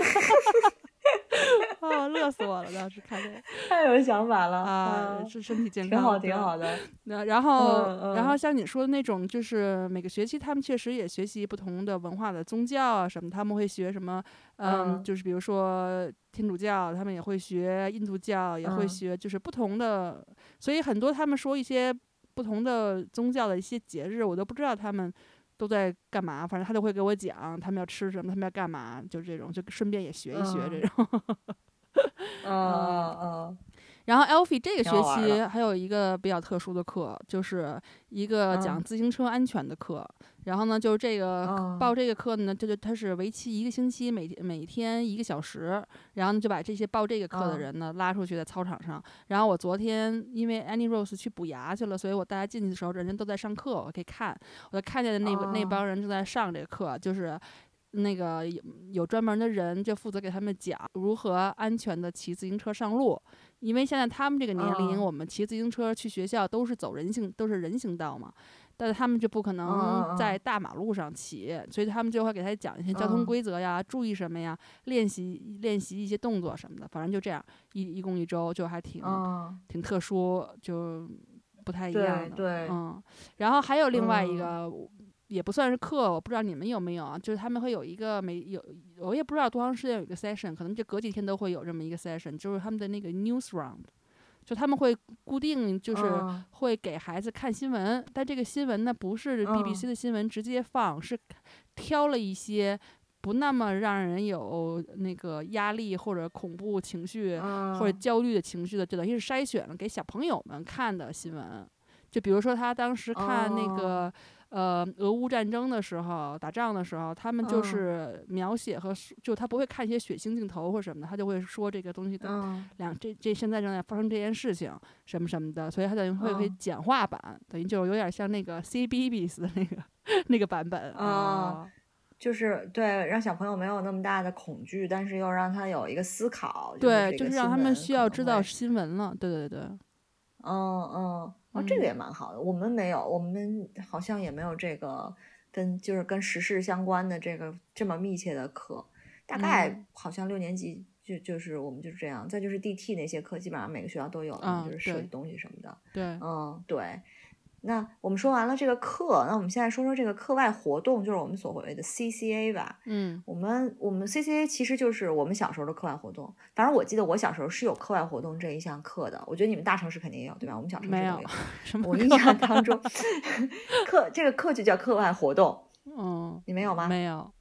啊，乐死我了！当时看这个，太有想法了啊！是身体健康，挺好，挺好的。那然后，然后像你说的那种，就是每个学期他们确实也学习不同的文化的宗教啊什么，他们会学什么？嗯，就是比如说天主教，他们也会学印度教，也会学，就是不同的。所以很多他们说一些不同的宗教的一些节日，我都不知道他们。都在干嘛？反正他都会给我讲他们要吃什么，他们要干嘛，就这种，就顺便也学一学这种。嗯嗯。然后 e l f i e 这个学期还有一个比较特殊的课，就是一个讲自行车安全的课。然后呢，就是这个报这个课呢，就就它是为期一个星期，每天每天一个小时。然后呢，就把这些报这个课的人呢拉出去在操场上。然后我昨天因为 Annie Rose 去补牙去了，所以我大家进去的时候，人家都在上课，我可以看，我就看见的那那帮人正在上这个课，就是。那个有有专门的人就负责给他们讲如何安全的骑自行车上路，因为现在他们这个年龄，我们骑自行车去学校都是走人行都是人行道嘛，但是他们就不可能在大马路上骑，所以他们就会给他讲一些交通规则呀，注意什么呀，练习练习一些动作什么的，反正就这样一一共一周就还挺挺特殊，就不太一样的，嗯，然后还有另外一个。也不算是课，我不知道你们有没有啊？就是他们会有一个每有，我也不知道多长时间有一个 session，可能就隔几天都会有这么一个 session，就是他们的那个 news round，就他们会固定就是会给孩子看新闻，但这个新闻呢不是 BBC 的新闻直接放，是挑了一些不那么让人有那个压力或者恐怖情绪或者焦虑的情绪的，就等于是筛选了给小朋友们看的新闻。就比如说他当时看那个。呃，俄乌战争的时候，打仗的时候，他们就是描写和就他不会看一些血腥镜头或什么的，他就会说这个东西的两这这现在正在发生这件事情什么什么的，所以他等于会会简化版，等于就有点像那个 C B B S 的那个那个版本啊，就是对让小朋友没有那么大的恐惧，但是又让他有一个思考，对，就是让他们需要知道新闻了，对对对，嗯嗯。哦，这个也蛮好的。我们没有，我们好像也没有这个跟就是跟时事相关的这个这么密切的课。大概好像六年级就就是我们就是这样。再就是 DT 那些课，基本上每个学校都有，就是设计东西什么的。对，嗯，对。那我们说完了这个课，那我们现在说说这个课外活动，就是我们所谓的 CCA 吧。嗯，我们我们 CCA 其实就是我们小时候的课外活动。反正我记得我小时候是有课外活动这一项课的。我觉得你们大城市肯定也有，对吧？我们小城市没有。什么？我印象当中，课这个课就叫课外活动。嗯，你没有吗？没有，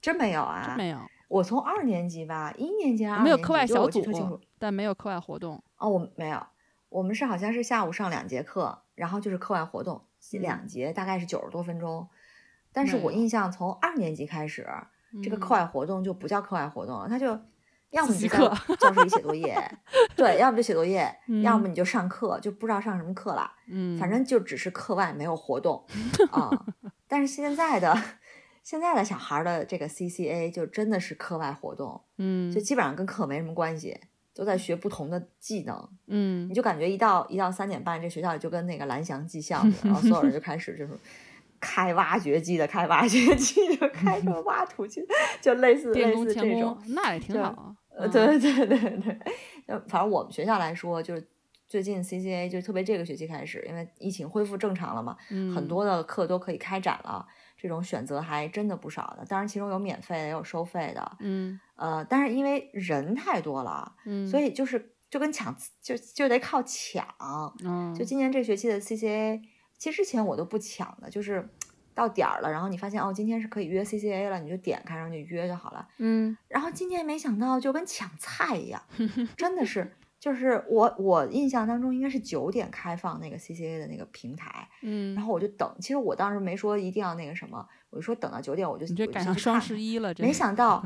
真没有啊？真没有。我从二年级吧，一年级、二年级没有课外小组，楚，但没有课外活动。哦，我没有。我们是好像是下午上两节课，然后就是课外活动。两节大概是九十多分钟，但是我印。象从二年级开始，这个课外活动就不叫课外活动了，他就要么就在教室里写作业，对，要么就写作业，要么你就上课，就不知道上什么课了，嗯，反正就只是课外没有活动 啊。但是现在的现在的小孩的这个 CCA 就真的是课外活动，嗯，就基本上跟课没什么关系，都在学不同的技能。嗯，你就感觉一到一到三点半，这学校就跟那个蓝翔技校似的，然后所有人就开始就是开挖掘机的，开挖掘机就开始挖土机，就类似 类似这种，那也挺好。呃，对对对对，就反正我们学校来说，就是最近 CCA 就特别这个学期开始，因为疫情恢复正常了嘛，很多的课都可以开展了，这种选择还真的不少的。当然，其中有免费的，也有收费的。嗯，呃，但是因为人太多了，嗯，所以就是就跟抢，就就得靠抢。嗯，就今年这学期的 CCA，其实之前我都不抢的，就是。到点儿了，然后你发现哦，今天是可以约 CCA 了，你就点开，然后就约就好了。嗯，然后今年没想到就跟抢菜一样，真的是，就是我我印象当中应该是九点开放那个 CCA 的那个平台，嗯，然后我就等，其实我当时没说一定要那个什么，我就说等到九点我就你这赶上双十一了，没想到，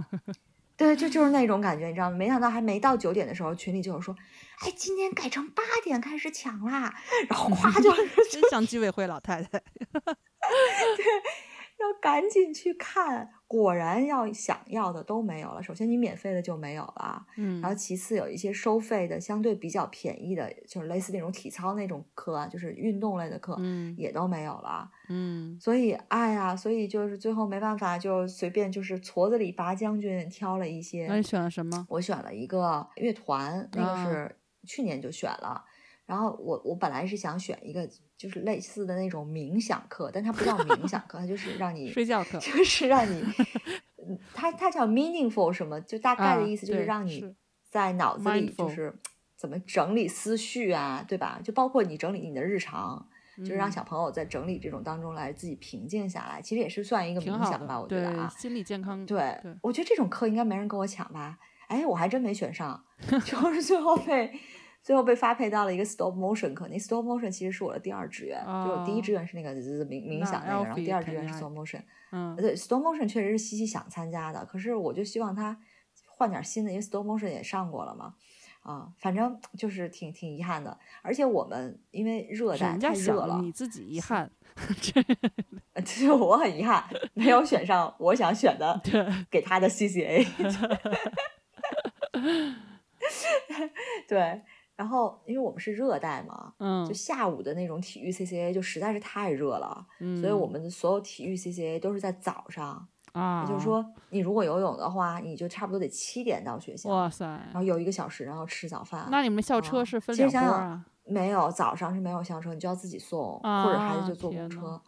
对，就就是那种感觉，你知道吗？没想到还没到九点的时候，群里就有说，哎，今天改成八点开始抢啦，然后夸就 真像居委会老太太。对，要赶紧去看，果然要想要的都没有了。首先，你免费的就没有了，嗯，然后其次有一些收费的，相对比较便宜的，就是类似那种体操那种课啊，就是运动类的课，嗯，也都没有了，嗯。所以，哎呀，所以就是最后没办法，就随便就是矬子里拔将军，挑了一些。那你选了什么？我选了一个乐团，那个是去年就选了。然后我我本来是想选一个就是类似的那种冥想课，但它不叫冥想课，它就是让你睡觉课，就是让你，它它叫 meaningful 什么，就大概的意思就是让你在脑子里就是怎么整理思绪啊，对吧？就包括你整理你的日常，就是让小朋友在整理这种当中来自己平静下来，其实也是算一个冥想吧，我觉得啊，心理健康。对，我觉得这种课应该没人跟我抢吧？哎，我还真没选上，就是最后被。最后被发配到了一个 stop motion 课，那 stop motion 其实是我的第二志愿，就我第一志愿是那个冥冥想那个，然后第二志愿是 stop motion。嗯，对，stop motion 确实是西西想参加的，可是我就希望他换点新的，因为 stop motion 也上过了嘛。啊，反正就是挺挺遗憾的，而且我们因为热带太热了，你自己遗憾，其实我很遗憾没有选上我想选的给他的 CCA。对。然后，因为我们是热带嘛，嗯，就下午的那种体育 CCA 就实在是太热了，嗯，所以我们的所有体育 CCA 都是在早上啊，也就是说，你如果游泳的话，你就差不多得七点到学校，哇塞，然后游一个小时，然后吃早饭。那你们校车是分两？没有，早上是没有校车，你就要自己送，或者孩子就坐公车。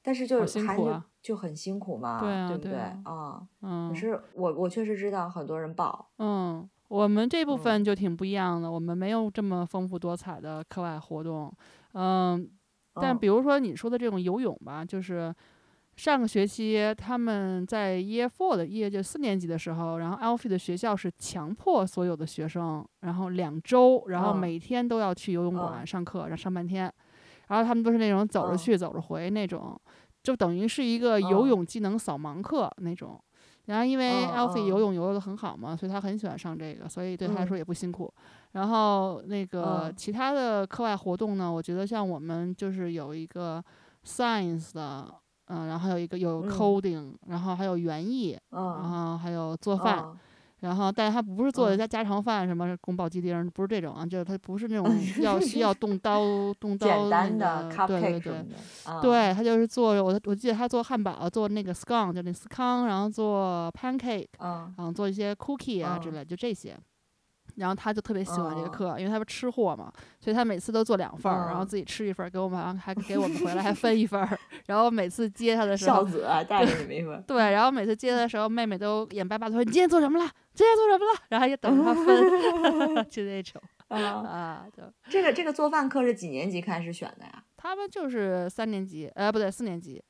但是就是孩子就很辛苦嘛，对不对啊？嗯，可是我我确实知道很多人报，嗯。我们这部分就挺不一样的，我们没有这么丰富多彩的课外活动，嗯，但比如说你说的这种游泳吧，就是上个学期他们在 Year Four 的 Year 就四年级的时候，然后 Alfie 的学校是强迫所有的学生，然后两周，然后每天都要去游泳馆上课，然后上半天，然后他们都是那种走着去走着回那种，就等于是一个游泳技能扫盲课那种。然后因为 Alfie 游泳游的很好嘛，所以他很喜欢上这个，所以对他来说也不辛苦。然后那个其他的课外活动呢，我觉得像我们就是有一个 science 的，嗯，然后还有一个有 coding，然后还有园艺，然后还有做饭。然后，但是他不是做的家家常饭，什么宫保鸡丁，不是这种啊，就是他不是那 种要需要动刀 动刀那个，对对对，对他就是做我我记得他做汉堡，做那个 scone 就那司康，然后做 pancake，嗯，然后做一些 cookie 啊之类，就这些。然后他就特别喜欢这个课，因为他不吃货嘛，所以他每次都做两份儿，然后自己吃一份儿，给我们还给我们回来还分一份儿。然后每次接他的时候，孝子带着你们一份。对，然后每次接他的时候，妹妹都眼巴巴的说：“你今天做什么了？今天做什么了？”然后也等着他分，就那种啊啊，就这个这个做饭课是几年级开始选的呀？他们就是三年级，呃，不对，四年级，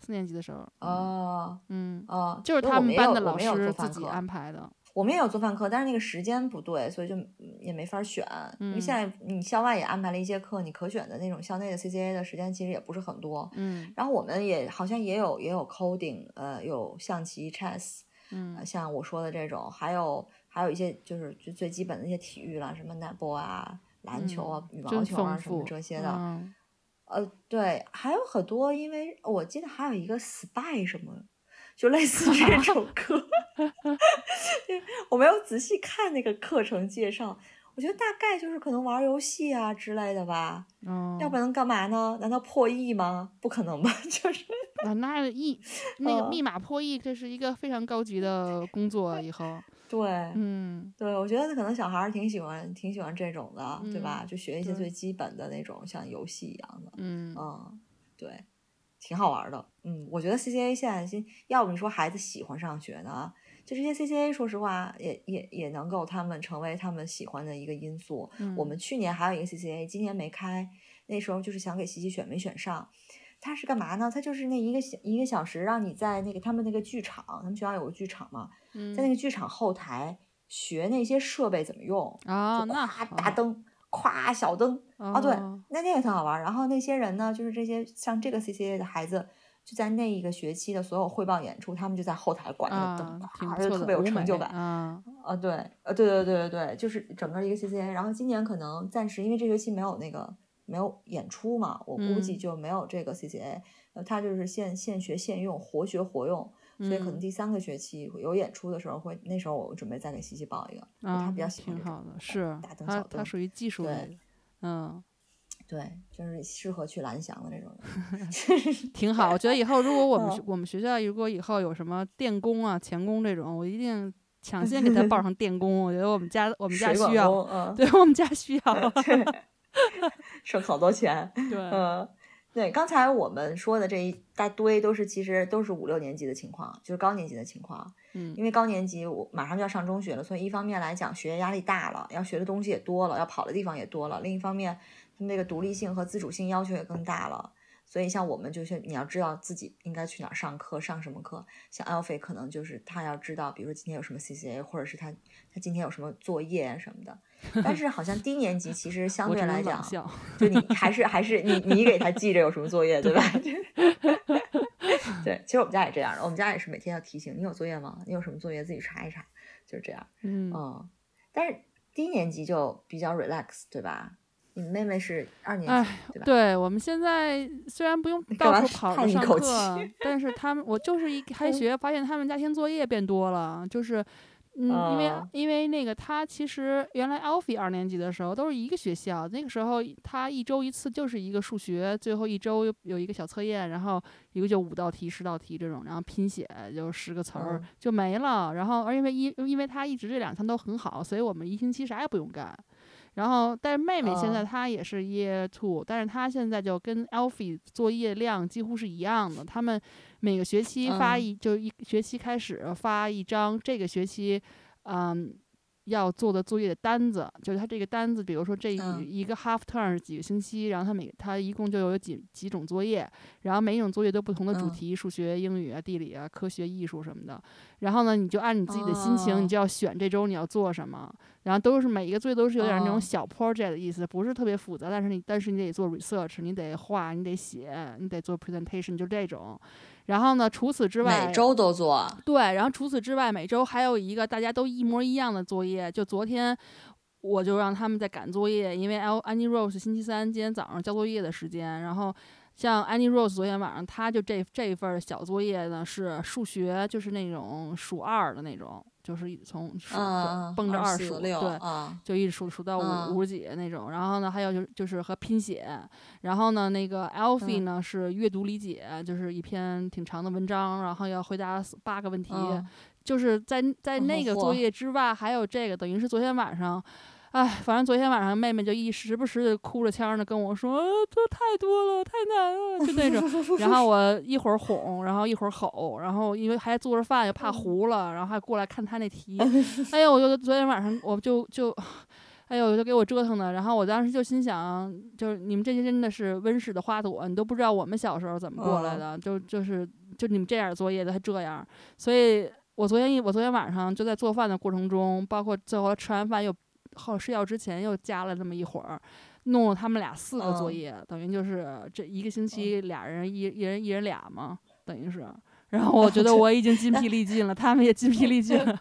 四年级的时候。哦，嗯，哦，就是他们班的老师自己安排的。我们也有做饭课，但是那个时间不对，所以就也没法选。因为现在你校外也安排了一些课，你可选的那种校内的 CCA 的时间其实也不是很多。嗯，然后我们也好像也有也有 coding，呃，有象棋、chess，嗯，像我说的这种，还有还有一些就是就最基本的一些体育了，什么 netball 啊、篮球啊、羽毛球啊什么这些的。呃，对，还有很多，因为我记得还有一个 spy 什么。就类似这 种课。我没有仔细看那个课程介绍，我觉得大概就是可能玩游戏啊之类的吧。嗯，要不然能干嘛呢？难道破译吗？不可能吧？就是啊，那译那个密码破译，这是一个非常高级的工作。以后对，嗯，对，我觉得可能小孩儿挺喜欢挺喜欢这种的，对吧？就学一些最基本的那种像游戏一样的。嗯嗯，对。挺好玩的，嗯，我觉得 C C A 现在先，要不你说孩子喜欢上学呢，就这些 C C A，说实话也也也能够他们成为他们喜欢的一个因素。我们去年还有一个 C C A，今年没开，那时候就是想给西西选，没选上。他是干嘛呢？他就是那一个小一个小时，让你在那个他们那个剧场，他们学校有个剧场嘛，在那个剧场后台学那些设备怎么用啊，那大灯。咵，小灯啊，对，那那个挺好玩。然后那些人呢，就是这些像这个 C C A 的孩子，就在那一个学期的所有汇报演出，他们就在后台管那个灯，就特别有成就感。啊，啊，对，呃，对对对对对，就是整个一个 C C A。然后今年可能暂时因为这学期没有那个没有演出嘛，我估计就没有这个 C C A。呃，他就是现现学现用，活学活用。所以可能第三个学期有演出的时候，会那时候我准备再给西西报一个，他比较喜欢挺好的，是他他属于技术类，嗯，对，就是适合去蓝翔的那种人，挺好。我觉得以后如果我们我们学校如果以后有什么电工啊、钳工这种，我一定抢先给他报上 电工。我觉得我们家我们家需要，对我们家需要，省好多钱，对，嗯。对，刚才我们说的这一大堆都是其实都是五六年级的情况，就是高年级的情况。嗯，因为高年级我马上就要上中学了，所以一方面来讲学业压力大了，要学的东西也多了，要跑的地方也多了；另一方面，他们这个独立性和自主性要求也更大了。所以像我们就是你要知道自己应该去哪儿上课，上什么课。像 Alfie 可能就是他要知道，比如说今天有什么 CCA，或者是他他今天有什么作业什么的。但是好像低年级其实 相对来讲，就你还是还是你你给他记着有什么作业，对吧？对，其实我们家也这样的，我们家也是每天要提醒你有作业吗？你有什么作业自己查一查，就是这样。嗯嗯，但是低年级就比较 relax，对吧？你妹妹是二年级，对吧？对我们现在虽然不用到处跑着上课，但是他们我就是一开学发现他们家庭作业变多了，就是。嗯，因为因为那个他其实原来 Alfie 二年级的时候都是一个学校，那个时候他一周一次就是一个数学，最后一周有一个小测验，然后一个就五道题、十道题这种，然后拼写就十个词儿就没了。然后而因为一因为他一直这两项都很好，所以我们一星期啥也不用干。然后但是妹妹现在她也是 Year Two，但是她现在就跟 Alfie 作业量几乎是一样的，他们。每个学期发一，就一学期开始发一张这个学期，嗯，要做的作业的单子。就是他这个单子，比如说这一个 half term 几个星期，然后他每他一共就有几几种作业，然后每一种作业都不同的主题，数学、英语啊、地理啊、科学、艺术什么的。然后呢，你就按你自己的心情，你就要选这周你要做什么。然后都是每一个作业都是有点那种小 project 的意思，不是特别复杂，但是你但是你得做 research，你得画，你得写，你得做 presentation，就这种。然后呢？除此之外，每周都做。对，然后除此之外，每周还有一个大家都一模一样的作业。就昨天，我就让他们在赶作业，因为 L Annie Rose 星期三今天早上交作业的时间。然后像 Annie Rose 昨天晚上，他就这这份小作业呢是数学，就是那种数二的那种。就是从数蹦着二数，对，就一直数数到五五十几那种。然后呢，还有就是就是和拼写。然后呢，那个 Alfie 呢是阅读理解，就是一篇挺长的文章，然后要回答八个问题。就是在在那个作业之外，还有这个，等于是昨天晚上。哎，反正昨天晚上妹妹就一时不时的哭着腔的跟我说：“这太多了，太难了。”就那种。然后我一会儿哄，然后一会儿吼，然后因为还做着饭，又怕糊了，然后还过来看她那题。哎呀，我就昨天晚上我就就，哎呦，就给我折腾的。然后我当时就心想，就是你们这些真的是温室的花朵，你都不知道我们小时候怎么过来的。就就是就你们这样作业的还这样。所以我昨天一我昨天晚上就在做饭的过程中，包括最后吃完饭又。后睡觉之前又加了那么一会儿，弄了他们俩四个作业，等于就是这一个星期俩人一一人一人俩嘛，等于是。然后我觉得我已经筋疲力尽了，他们也筋疲力尽了。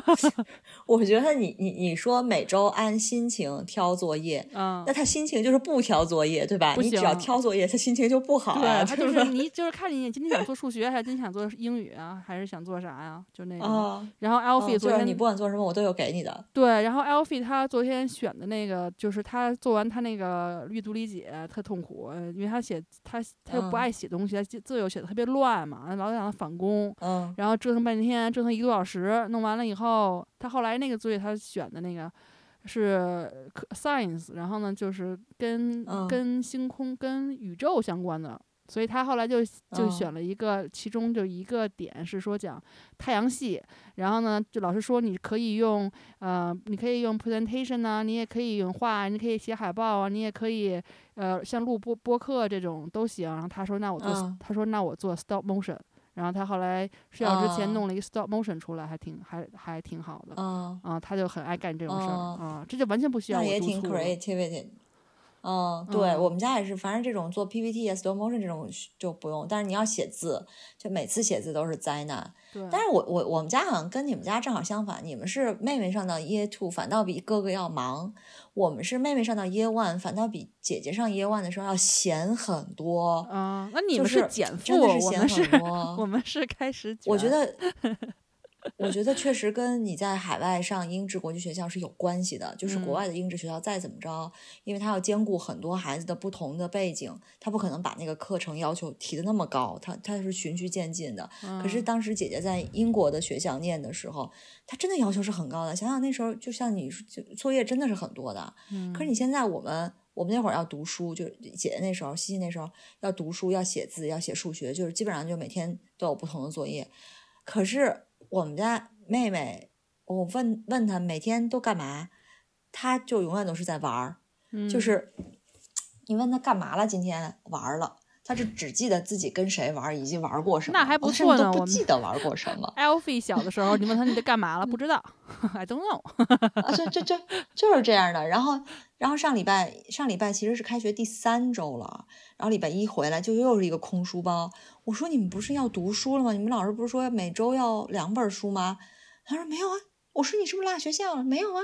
我觉得你你你说每周按心情挑作业，嗯，那他心情就是不挑作业，对吧？你只要挑作业，他心情就不好啊。他就是你就是看你今天想做 数学，还是今天想做英语啊，还是想做啥呀？就那个。然后 Alfie 昨天你不管做什么，我都有给你的。对，然后 Alfie 他昨天选的那个，就是他做完他那个阅读理解特痛苦，因为他写他他又不爱写东西，他字又写的特别乱嘛，老想返工，嗯，然后折腾半天，折腾一个多小时，弄完了以后，他后来那个作业他选的那个是 science，然后呢就是跟跟星空跟宇宙相关的。所以他后来就就选了一个，其中就一个点是说讲太阳系，然后呢，就老师说你可以用呃，你可以用 presentation 啊，你也可以用画，你可以写海报啊，你也可以呃，像录播播客这种都行。然后他说那我做，他说那我做 stop motion。然后他后来睡觉之前弄了一个 stop motion 出来，还挺还还挺好的。啊，他就很爱干这种事儿啊，这就完全不需要我督促。嗯，对我们家也是，反正这种做 PPT、stop motion 这种就不用，但是你要写字，就每次写字都是灾难。对，但是我我我们家好像跟你们家正好相反，你们是妹妹上到 year two，反倒比哥哥要忙；我们是妹妹上到 year one，反倒比姐姐上 year one 的时候要闲很多。啊，那你们是减负，我们是，我们是开始。我觉得。我觉得确实跟你在海外上英制国际学校是有关系的，就是国外的英制学校再怎么着，因为他要兼顾很多孩子的不同的背景，他不可能把那个课程要求提的那么高，他他是循序渐进的。可是当时姐姐在英国的学校念的时候，他真的要求是很高的。想想那时候，就像你作业真的是很多的。嗯。可是你现在我们我们那会儿要读书，就姐姐那时候，西西那时候要读书，要写字，要写数学，就是基本上就每天都有不同的作业。可是。我们家妹妹，我问问她每天都干嘛，她就永远都是在玩儿，就是你问她干嘛了，今天玩了，她就只记得自己跟谁玩以及玩过什么，那还不错呢。我不记得玩过什么。Alfie 小的时候，你问他你在干嘛了，不知道，I don't know。啊，就就就就是这样的。然后，然后上礼拜上礼拜其实是开学第三周了，然后礼拜一回来就又是一个空书包。我说你们不是要读书了吗？你们老师不是说每周要两本书吗？他说没有啊。我说你是不是落学校了？没有啊。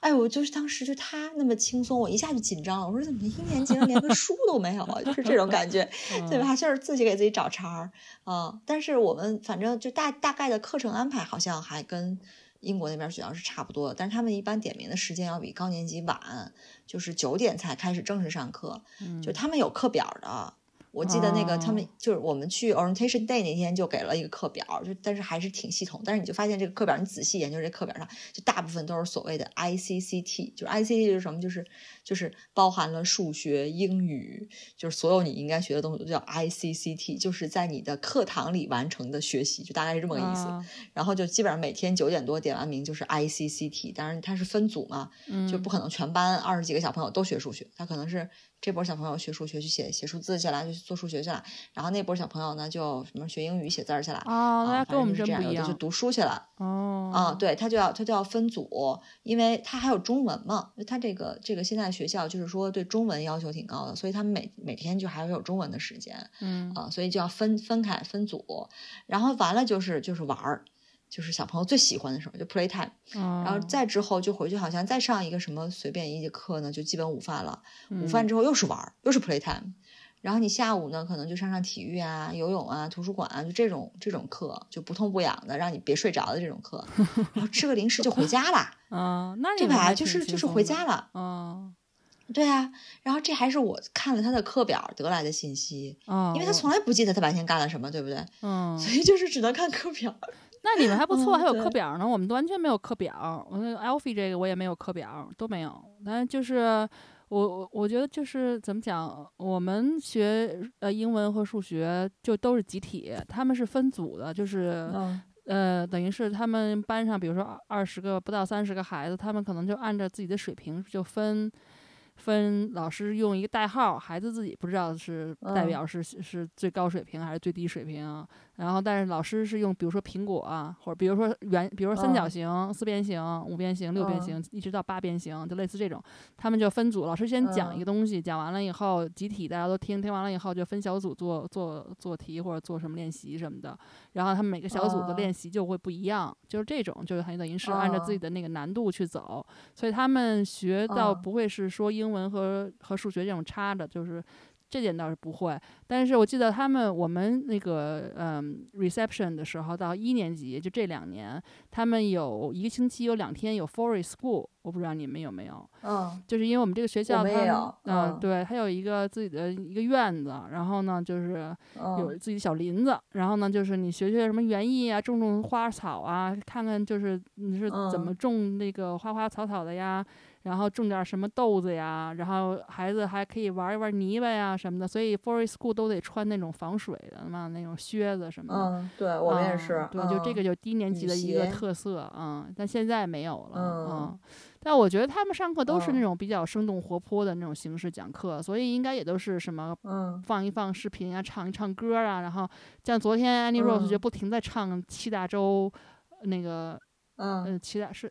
哎，我就是当时就他那么轻松，我一下就紧张了。我说怎么一年级了连个 书都没有啊？就是这种感觉，对吧？就是自己给自己找茬儿啊。但是我们反正就大大概的课程安排好像还跟英国那边学校是差不多的，但是他们一般点名的时间要比高年级晚，就是九点才开始正式上课，就他们有课表的。我记得那个他们就是我们去 orientation day 那天就给了一个课表，就但是还是挺系统。但是你就发现这个课表，你仔细研究这课表上，就大部分都是所谓的 I C C T，就是 I C C 就是什么，就是就是包含了数学、英语，就是所有你应该学的东西都叫 I C C T，就是在你的课堂里完成的学习，就大概是这么个意思。然后就基本上每天九点多点完名就是 I C C T，当然它是分组嘛，就不可能全班二十几个小朋友都学数学，他可能是。这波小朋友学数学去写写数字去了，就做数学去了。然后那波小朋友呢，就什么学英语写字儿去了。哦，那跟我们这样，有的就读书去了。哦，啊，对他就要他就要分组，因为他还有中文嘛。他这个这个现在学校就是说对中文要求挺高的，所以他们每每天就还会有中文的时间。嗯，啊，所以就要分分开分组，然后完了就是就是玩儿。就是小朋友最喜欢的时候，就 play time，然后再之后就回去，好像再上一个什么随便一节课呢，就基本午饭了。午饭之后又是玩，又是 play time，然后你下午呢，可能就上上体育啊、游泳啊、图书馆啊，就这种这种课，就不痛不痒的，让你别睡着的这种课。然后吃个零食就回家了。嗯，那对吧？就是就是回家了。嗯，对啊。然后这还是我看了他的课表得来的信息。嗯，因为他从来不记得他白天干了什么，对不对？嗯。所以就是只能看课表。那你们还不错，还有课表呢。我们完全没有课表。我那 Alfie 这个我也没有课表，都没有。但就是我我我觉得就是怎么讲，我们学呃英文和数学就都是集体，他们是分组的，就是呃等于是他们班上，比如说二十个不到三十个孩子，他们可能就按照自己的水平就分。分老师用一个代号，孩子自己不知道是代表是是最高水平还是最低水平，然后但是老师是用比如说苹果啊，或者比如说圆，比如说三角形、四边形、五边形、六边形，一直到八边形，就类似这种。他们就分组，老师先讲一个东西，讲完了以后，集体大家都听，听完了以后就分小组做做做题或者做什么练习什么的。然后他们每个小组的练习就会不一样，就是这种，就是等于是按照自己的那个难度去走，所以他们学到不会是说英文和和数学这种差的，就是。这点倒是不会，但是我记得他们我们那个嗯 reception 的时候，到一年级就这两年，他们有一个星期有两天有 forest school，我不知道你们有没有？嗯，就是因为我们这个学校，它嗯，对，它有一个自己的一个院子，然后呢，就是有自己的小林子，然后呢，就是你学学什么园艺啊，种种花草啊，看看就是你是怎么种那个花花草草的呀。然后种点什么豆子呀，然后孩子还可以玩一玩泥巴呀什么的，所以 forest school 都得穿那种防水的嘛，那种靴子什么的。嗯，对我们也是。对，就这个就低年级的一个特色，嗯，但现在没有了，嗯。但我觉得他们上课都是那种比较生动活泼的那种形式讲课，所以应该也都是什么，放一放视频啊，唱一唱歌啊，然后像昨天 Annie Rose 就不停在唱七大洲那个，嗯，七大是。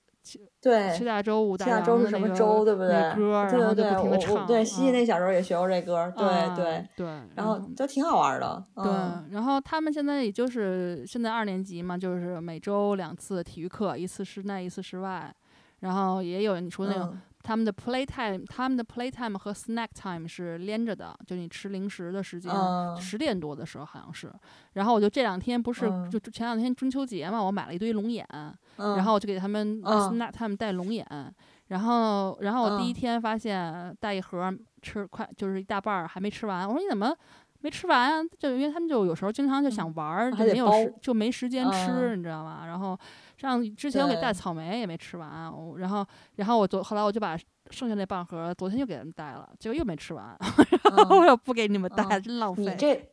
对，七大洲五大洲是什么洲，对不对？歌，对对对，我对西西那小时候也学过这歌，对对对，然后都挺好玩的。对，然后他们现在也就是现在二年级嘛，就是每周两次体育课，一次室内，一次室外，然后也有你说那种。他们的 play time，他们的 play time 和 snack time 是连着的，就你吃零食的时间，十点多的时候好像是。然后我就这两天不是就前两天中秋节嘛，我买了一堆龙眼，然后我就给他们 snack time 带龙眼。然后，然后我第一天发现带一盒吃快，就是一大半儿还没吃完。我说你怎么没吃完啊？就因为他们就有时候经常就想玩儿，就没有时就没时间吃，你知道吗？然后。像之前我给带草莓也没吃完，然后然后我昨后来我就把剩下那半盒昨天又给他们带了，结果又没吃完，然后我又不给你们带，真浪费。你 这，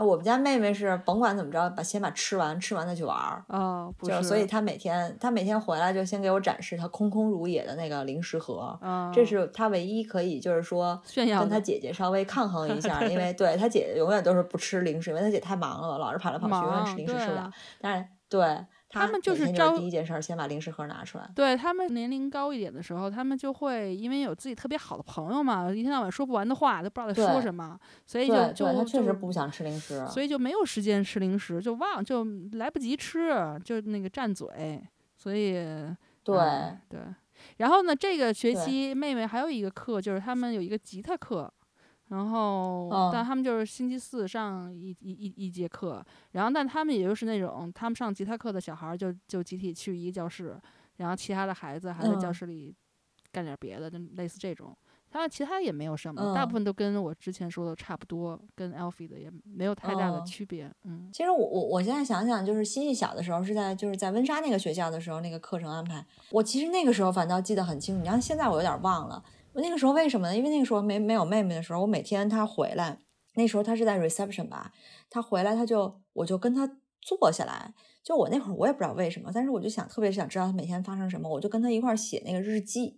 我们家妹妹是甭管怎么着，把先把吃完，吃完再去玩儿。哦，就是所以她每天她每天回来就先给我展示她空空如也的那个零食盒，这是她唯一可以就是说炫耀跟她姐姐稍微抗衡一下，因为对她姐姐永远都是不吃零食，因为她姐太忙了，老是跑来跑去，永远吃零食吃不了。但是对。他们就是招第一件事，先把零食盒拿出来。对他们年龄高一点的时候，他们就会因为有自己特别好的朋友嘛，一天到晚说不完的话，都不知道在说什么，所以就就他确实不想吃零食，所以就没有时间吃零食，就忘就来不及吃，就那个占嘴，所以对对。然后呢，这个学期妹妹还有一个课，就是他们有一个吉他课。然后，但他们就是星期四上一一一一节课，然后但他们也就是那种，他们上吉他课的小孩就就集体去一个教室，然后其他的孩子还在教室里干点别的，就类似这种。他其他也没有什么，大部分都跟我之前说的差不多，跟 Alfie 的也没有太大的区别。嗯，其实我我我现在想想，就是西西小的时候是在就是在温莎那个学校的时候，那个课程安排，我其实那个时候反倒记得很清楚。你像现在我有点忘了。那个时候为什么呢？因为那个时候没没有妹妹的时候，我每天她回来，那时候她是在 reception 吧，她回来她就我就跟她坐下来，就我那会儿我也不知道为什么，但是我就想特别想知道她每天发生什么，我就跟她一块写那个日记，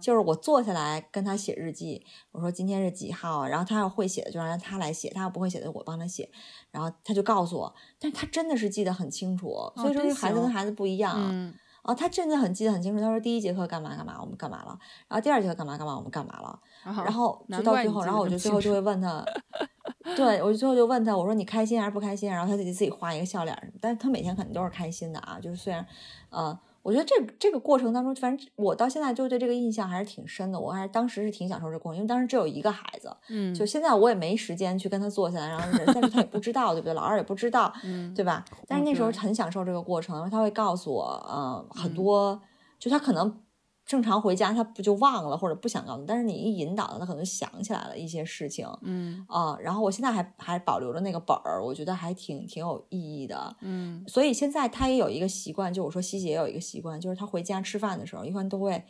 就是我坐下来跟她写日记，我说今天是几号，然后她要会写的就让她来写，她要不会写的我帮她写，然后她就告诉我，但是她真的是记得很清楚，所以说这孩子跟孩子不一样。哦，他真的很记得很清楚。他说第一节课干嘛干嘛，我们干嘛了。然后第二节课干嘛干嘛，我们干嘛了。然后就到最后，然后我就最后就会问他，对我就最后就问他，我说你开心还是不开心？然后他自己自己画一个笑脸。但是他每天肯定都是开心的啊，就是虽然，呃。我觉得这这个过程当中，反正我到现在就对这个印象还是挺深的。我还是当时是挺享受这个过程，因为当时只有一个孩子，嗯，就现在我也没时间去跟他坐下来，然后但是他也不知道，对不对？老二也不知道，嗯，对吧？但是那时候很享受这个过程，因为他会告诉我，嗯，很多，就他可能。正常回家他不就忘了或者不想告诉你，但是你一引导他，可能想起来了一些事情，嗯啊，然后我现在还还保留着那个本儿，我觉得还挺挺有意义的，嗯，所以现在他也有一个习惯，就我说西姐也有一个习惯，就是他回家吃饭的时候，一般都会。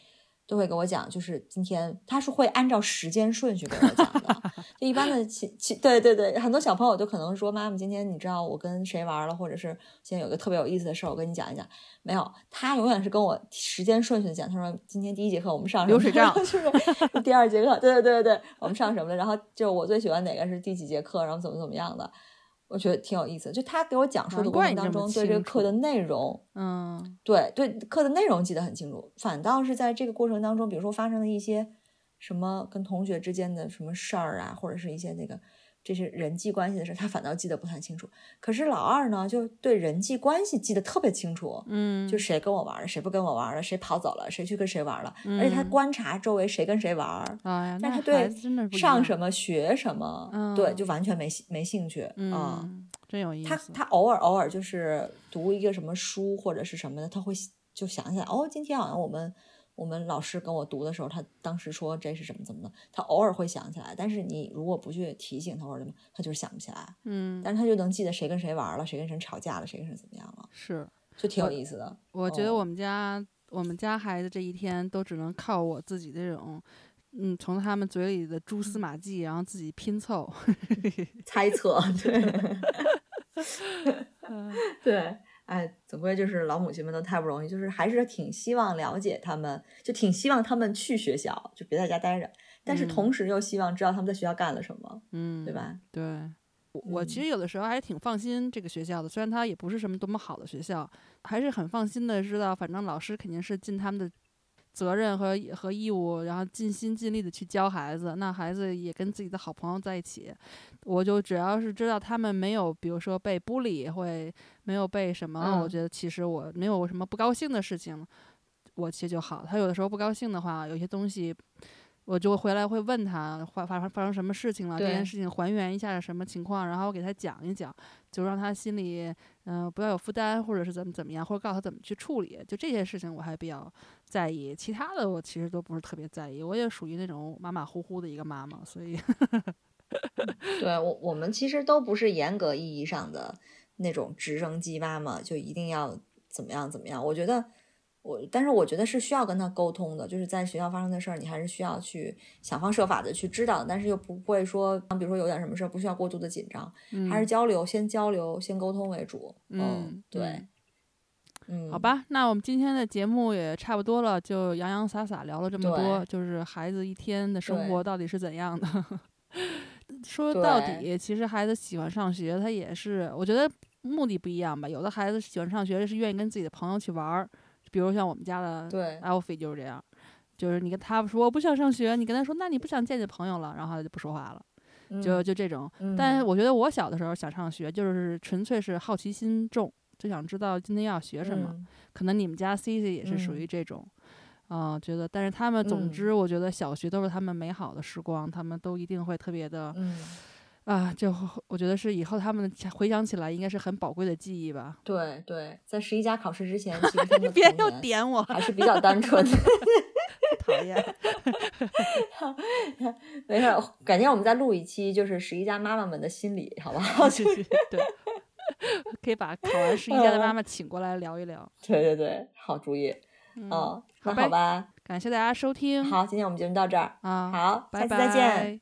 都会跟我讲，就是今天他是会按照时间顺序给我讲的。就一般的其其对对对，很多小朋友就可能说：“妈妈，今天你知道我跟谁玩了，或者是今天有个特别有意思的事儿，我跟你讲一讲。”没有，他永远是跟我时间顺序的讲。他说：“今天第一节课我们上流水账，是第二节课，对对对对对，我们上什么的？然后就我最喜欢哪个是第几节课，然后怎么怎么样的。”我觉得挺有意思。就他给我讲述的过程当中，对这个课的内容，嗯，对对，课的内容记得很清楚。反倒是在这个过程当中，比如说发生了一些什么跟同学之间的什么事儿啊，或者是一些那个。这些人际关系的事，他反倒记得不太清楚。可是老二呢，就对人际关系记得特别清楚。嗯，就谁跟我玩了，谁不跟我玩了，谁跑走了，谁去跟谁玩了。而且他观察周围谁跟谁玩。哎呀，但他对上什么学什么，对，就完全没没兴趣啊。真有意思。他他偶尔偶尔就是读一个什么书或者是什么的，他会就想起来，哦，今天好像我们。我们老师跟我读的时候，他当时说这是怎么怎么的，他偶尔会想起来，但是你如果不去提醒他或者怎么，他就是想不起来。嗯，但是他就能记得谁跟谁玩了，谁跟谁吵架了，谁跟谁怎么样了，是，就挺有意思的。我觉得我们家我们家孩子这一天都只能靠我自己这种，嗯，从他们嘴里的蛛丝马迹，然后自己拼凑 猜测，对，对。哎，总归就是老母亲们都太不容易，就是还是挺希望了解他们，就挺希望他们去学校，就别在家待着。但是同时又希望知道他们在学校干了什么，嗯，对吧？对，我我其实有的时候还是挺放心这个学校的，虽然它也不是什么多么好的学校，还是很放心的知道，反正老师肯定是尽他们的。责任和和义务，然后尽心尽力的去教孩子，那孩子也跟自己的好朋友在一起，我就只要是知道他们没有，比如说被孤立，会没有被什么，我觉得其实我没有什么不高兴的事情，我其实就好。他有的时候不高兴的话，有些东西。我就回来会问他发发发生什么事情了，这件事情还原一下什么情况，然后我给他讲一讲，就让他心里嗯不要有负担，或者是怎么怎么样，或者告诉他怎么去处理，就这些事情我还比较在意，其他的我其实都不是特别在意，我也属于那种马马虎虎的一个妈妈，所以，对我我们其实都不是严格意义上的那种直升机妈妈，就一定要怎么样怎么样，我觉得。我，但是我觉得是需要跟他沟通的，就是在学校发生的事儿，你还是需要去想方设法的去知道，但是又不会说，比如说有点什么事儿，不需要过度的紧张，还是交流，先交流，先沟通为主。嗯，对，嗯，好吧，那我们今天的节目也差不多了，就洋洋洒洒聊了这么多，就是孩子一天的生活到底是怎样的。说到底，其实孩子喜欢上学，他也是，我觉得目的不一样吧。有的孩子喜欢上学是愿意跟自己的朋友去玩儿。比如像我们家的 Alfie 就是这样，就是你跟他说我不想上学，你跟他说那你不想见你朋友了，然后他就不说话了，就就这种。但是我觉得我小的时候想上学，就是纯粹是好奇心重，就想知道今天要学什么。可能你们家 C C 也是属于这种，啊，觉得。但是他们，总之，我觉得小学都是他们美好的时光，他们都一定会特别的。啊，就我觉得是以后他们回想起来，应该是很宝贵的记忆吧。对对，在十一家考试之前，其实他们别又点我，还是比较单纯的。讨厌。没事，改天我们再录一期，就是十一家妈妈们的心理，好不好？对，可以把考完十一家的妈妈请过来聊一聊。对对对，好主意。嗯，那好吧，感谢大家收听。好，今天我们节目到这儿啊，好，下次再见。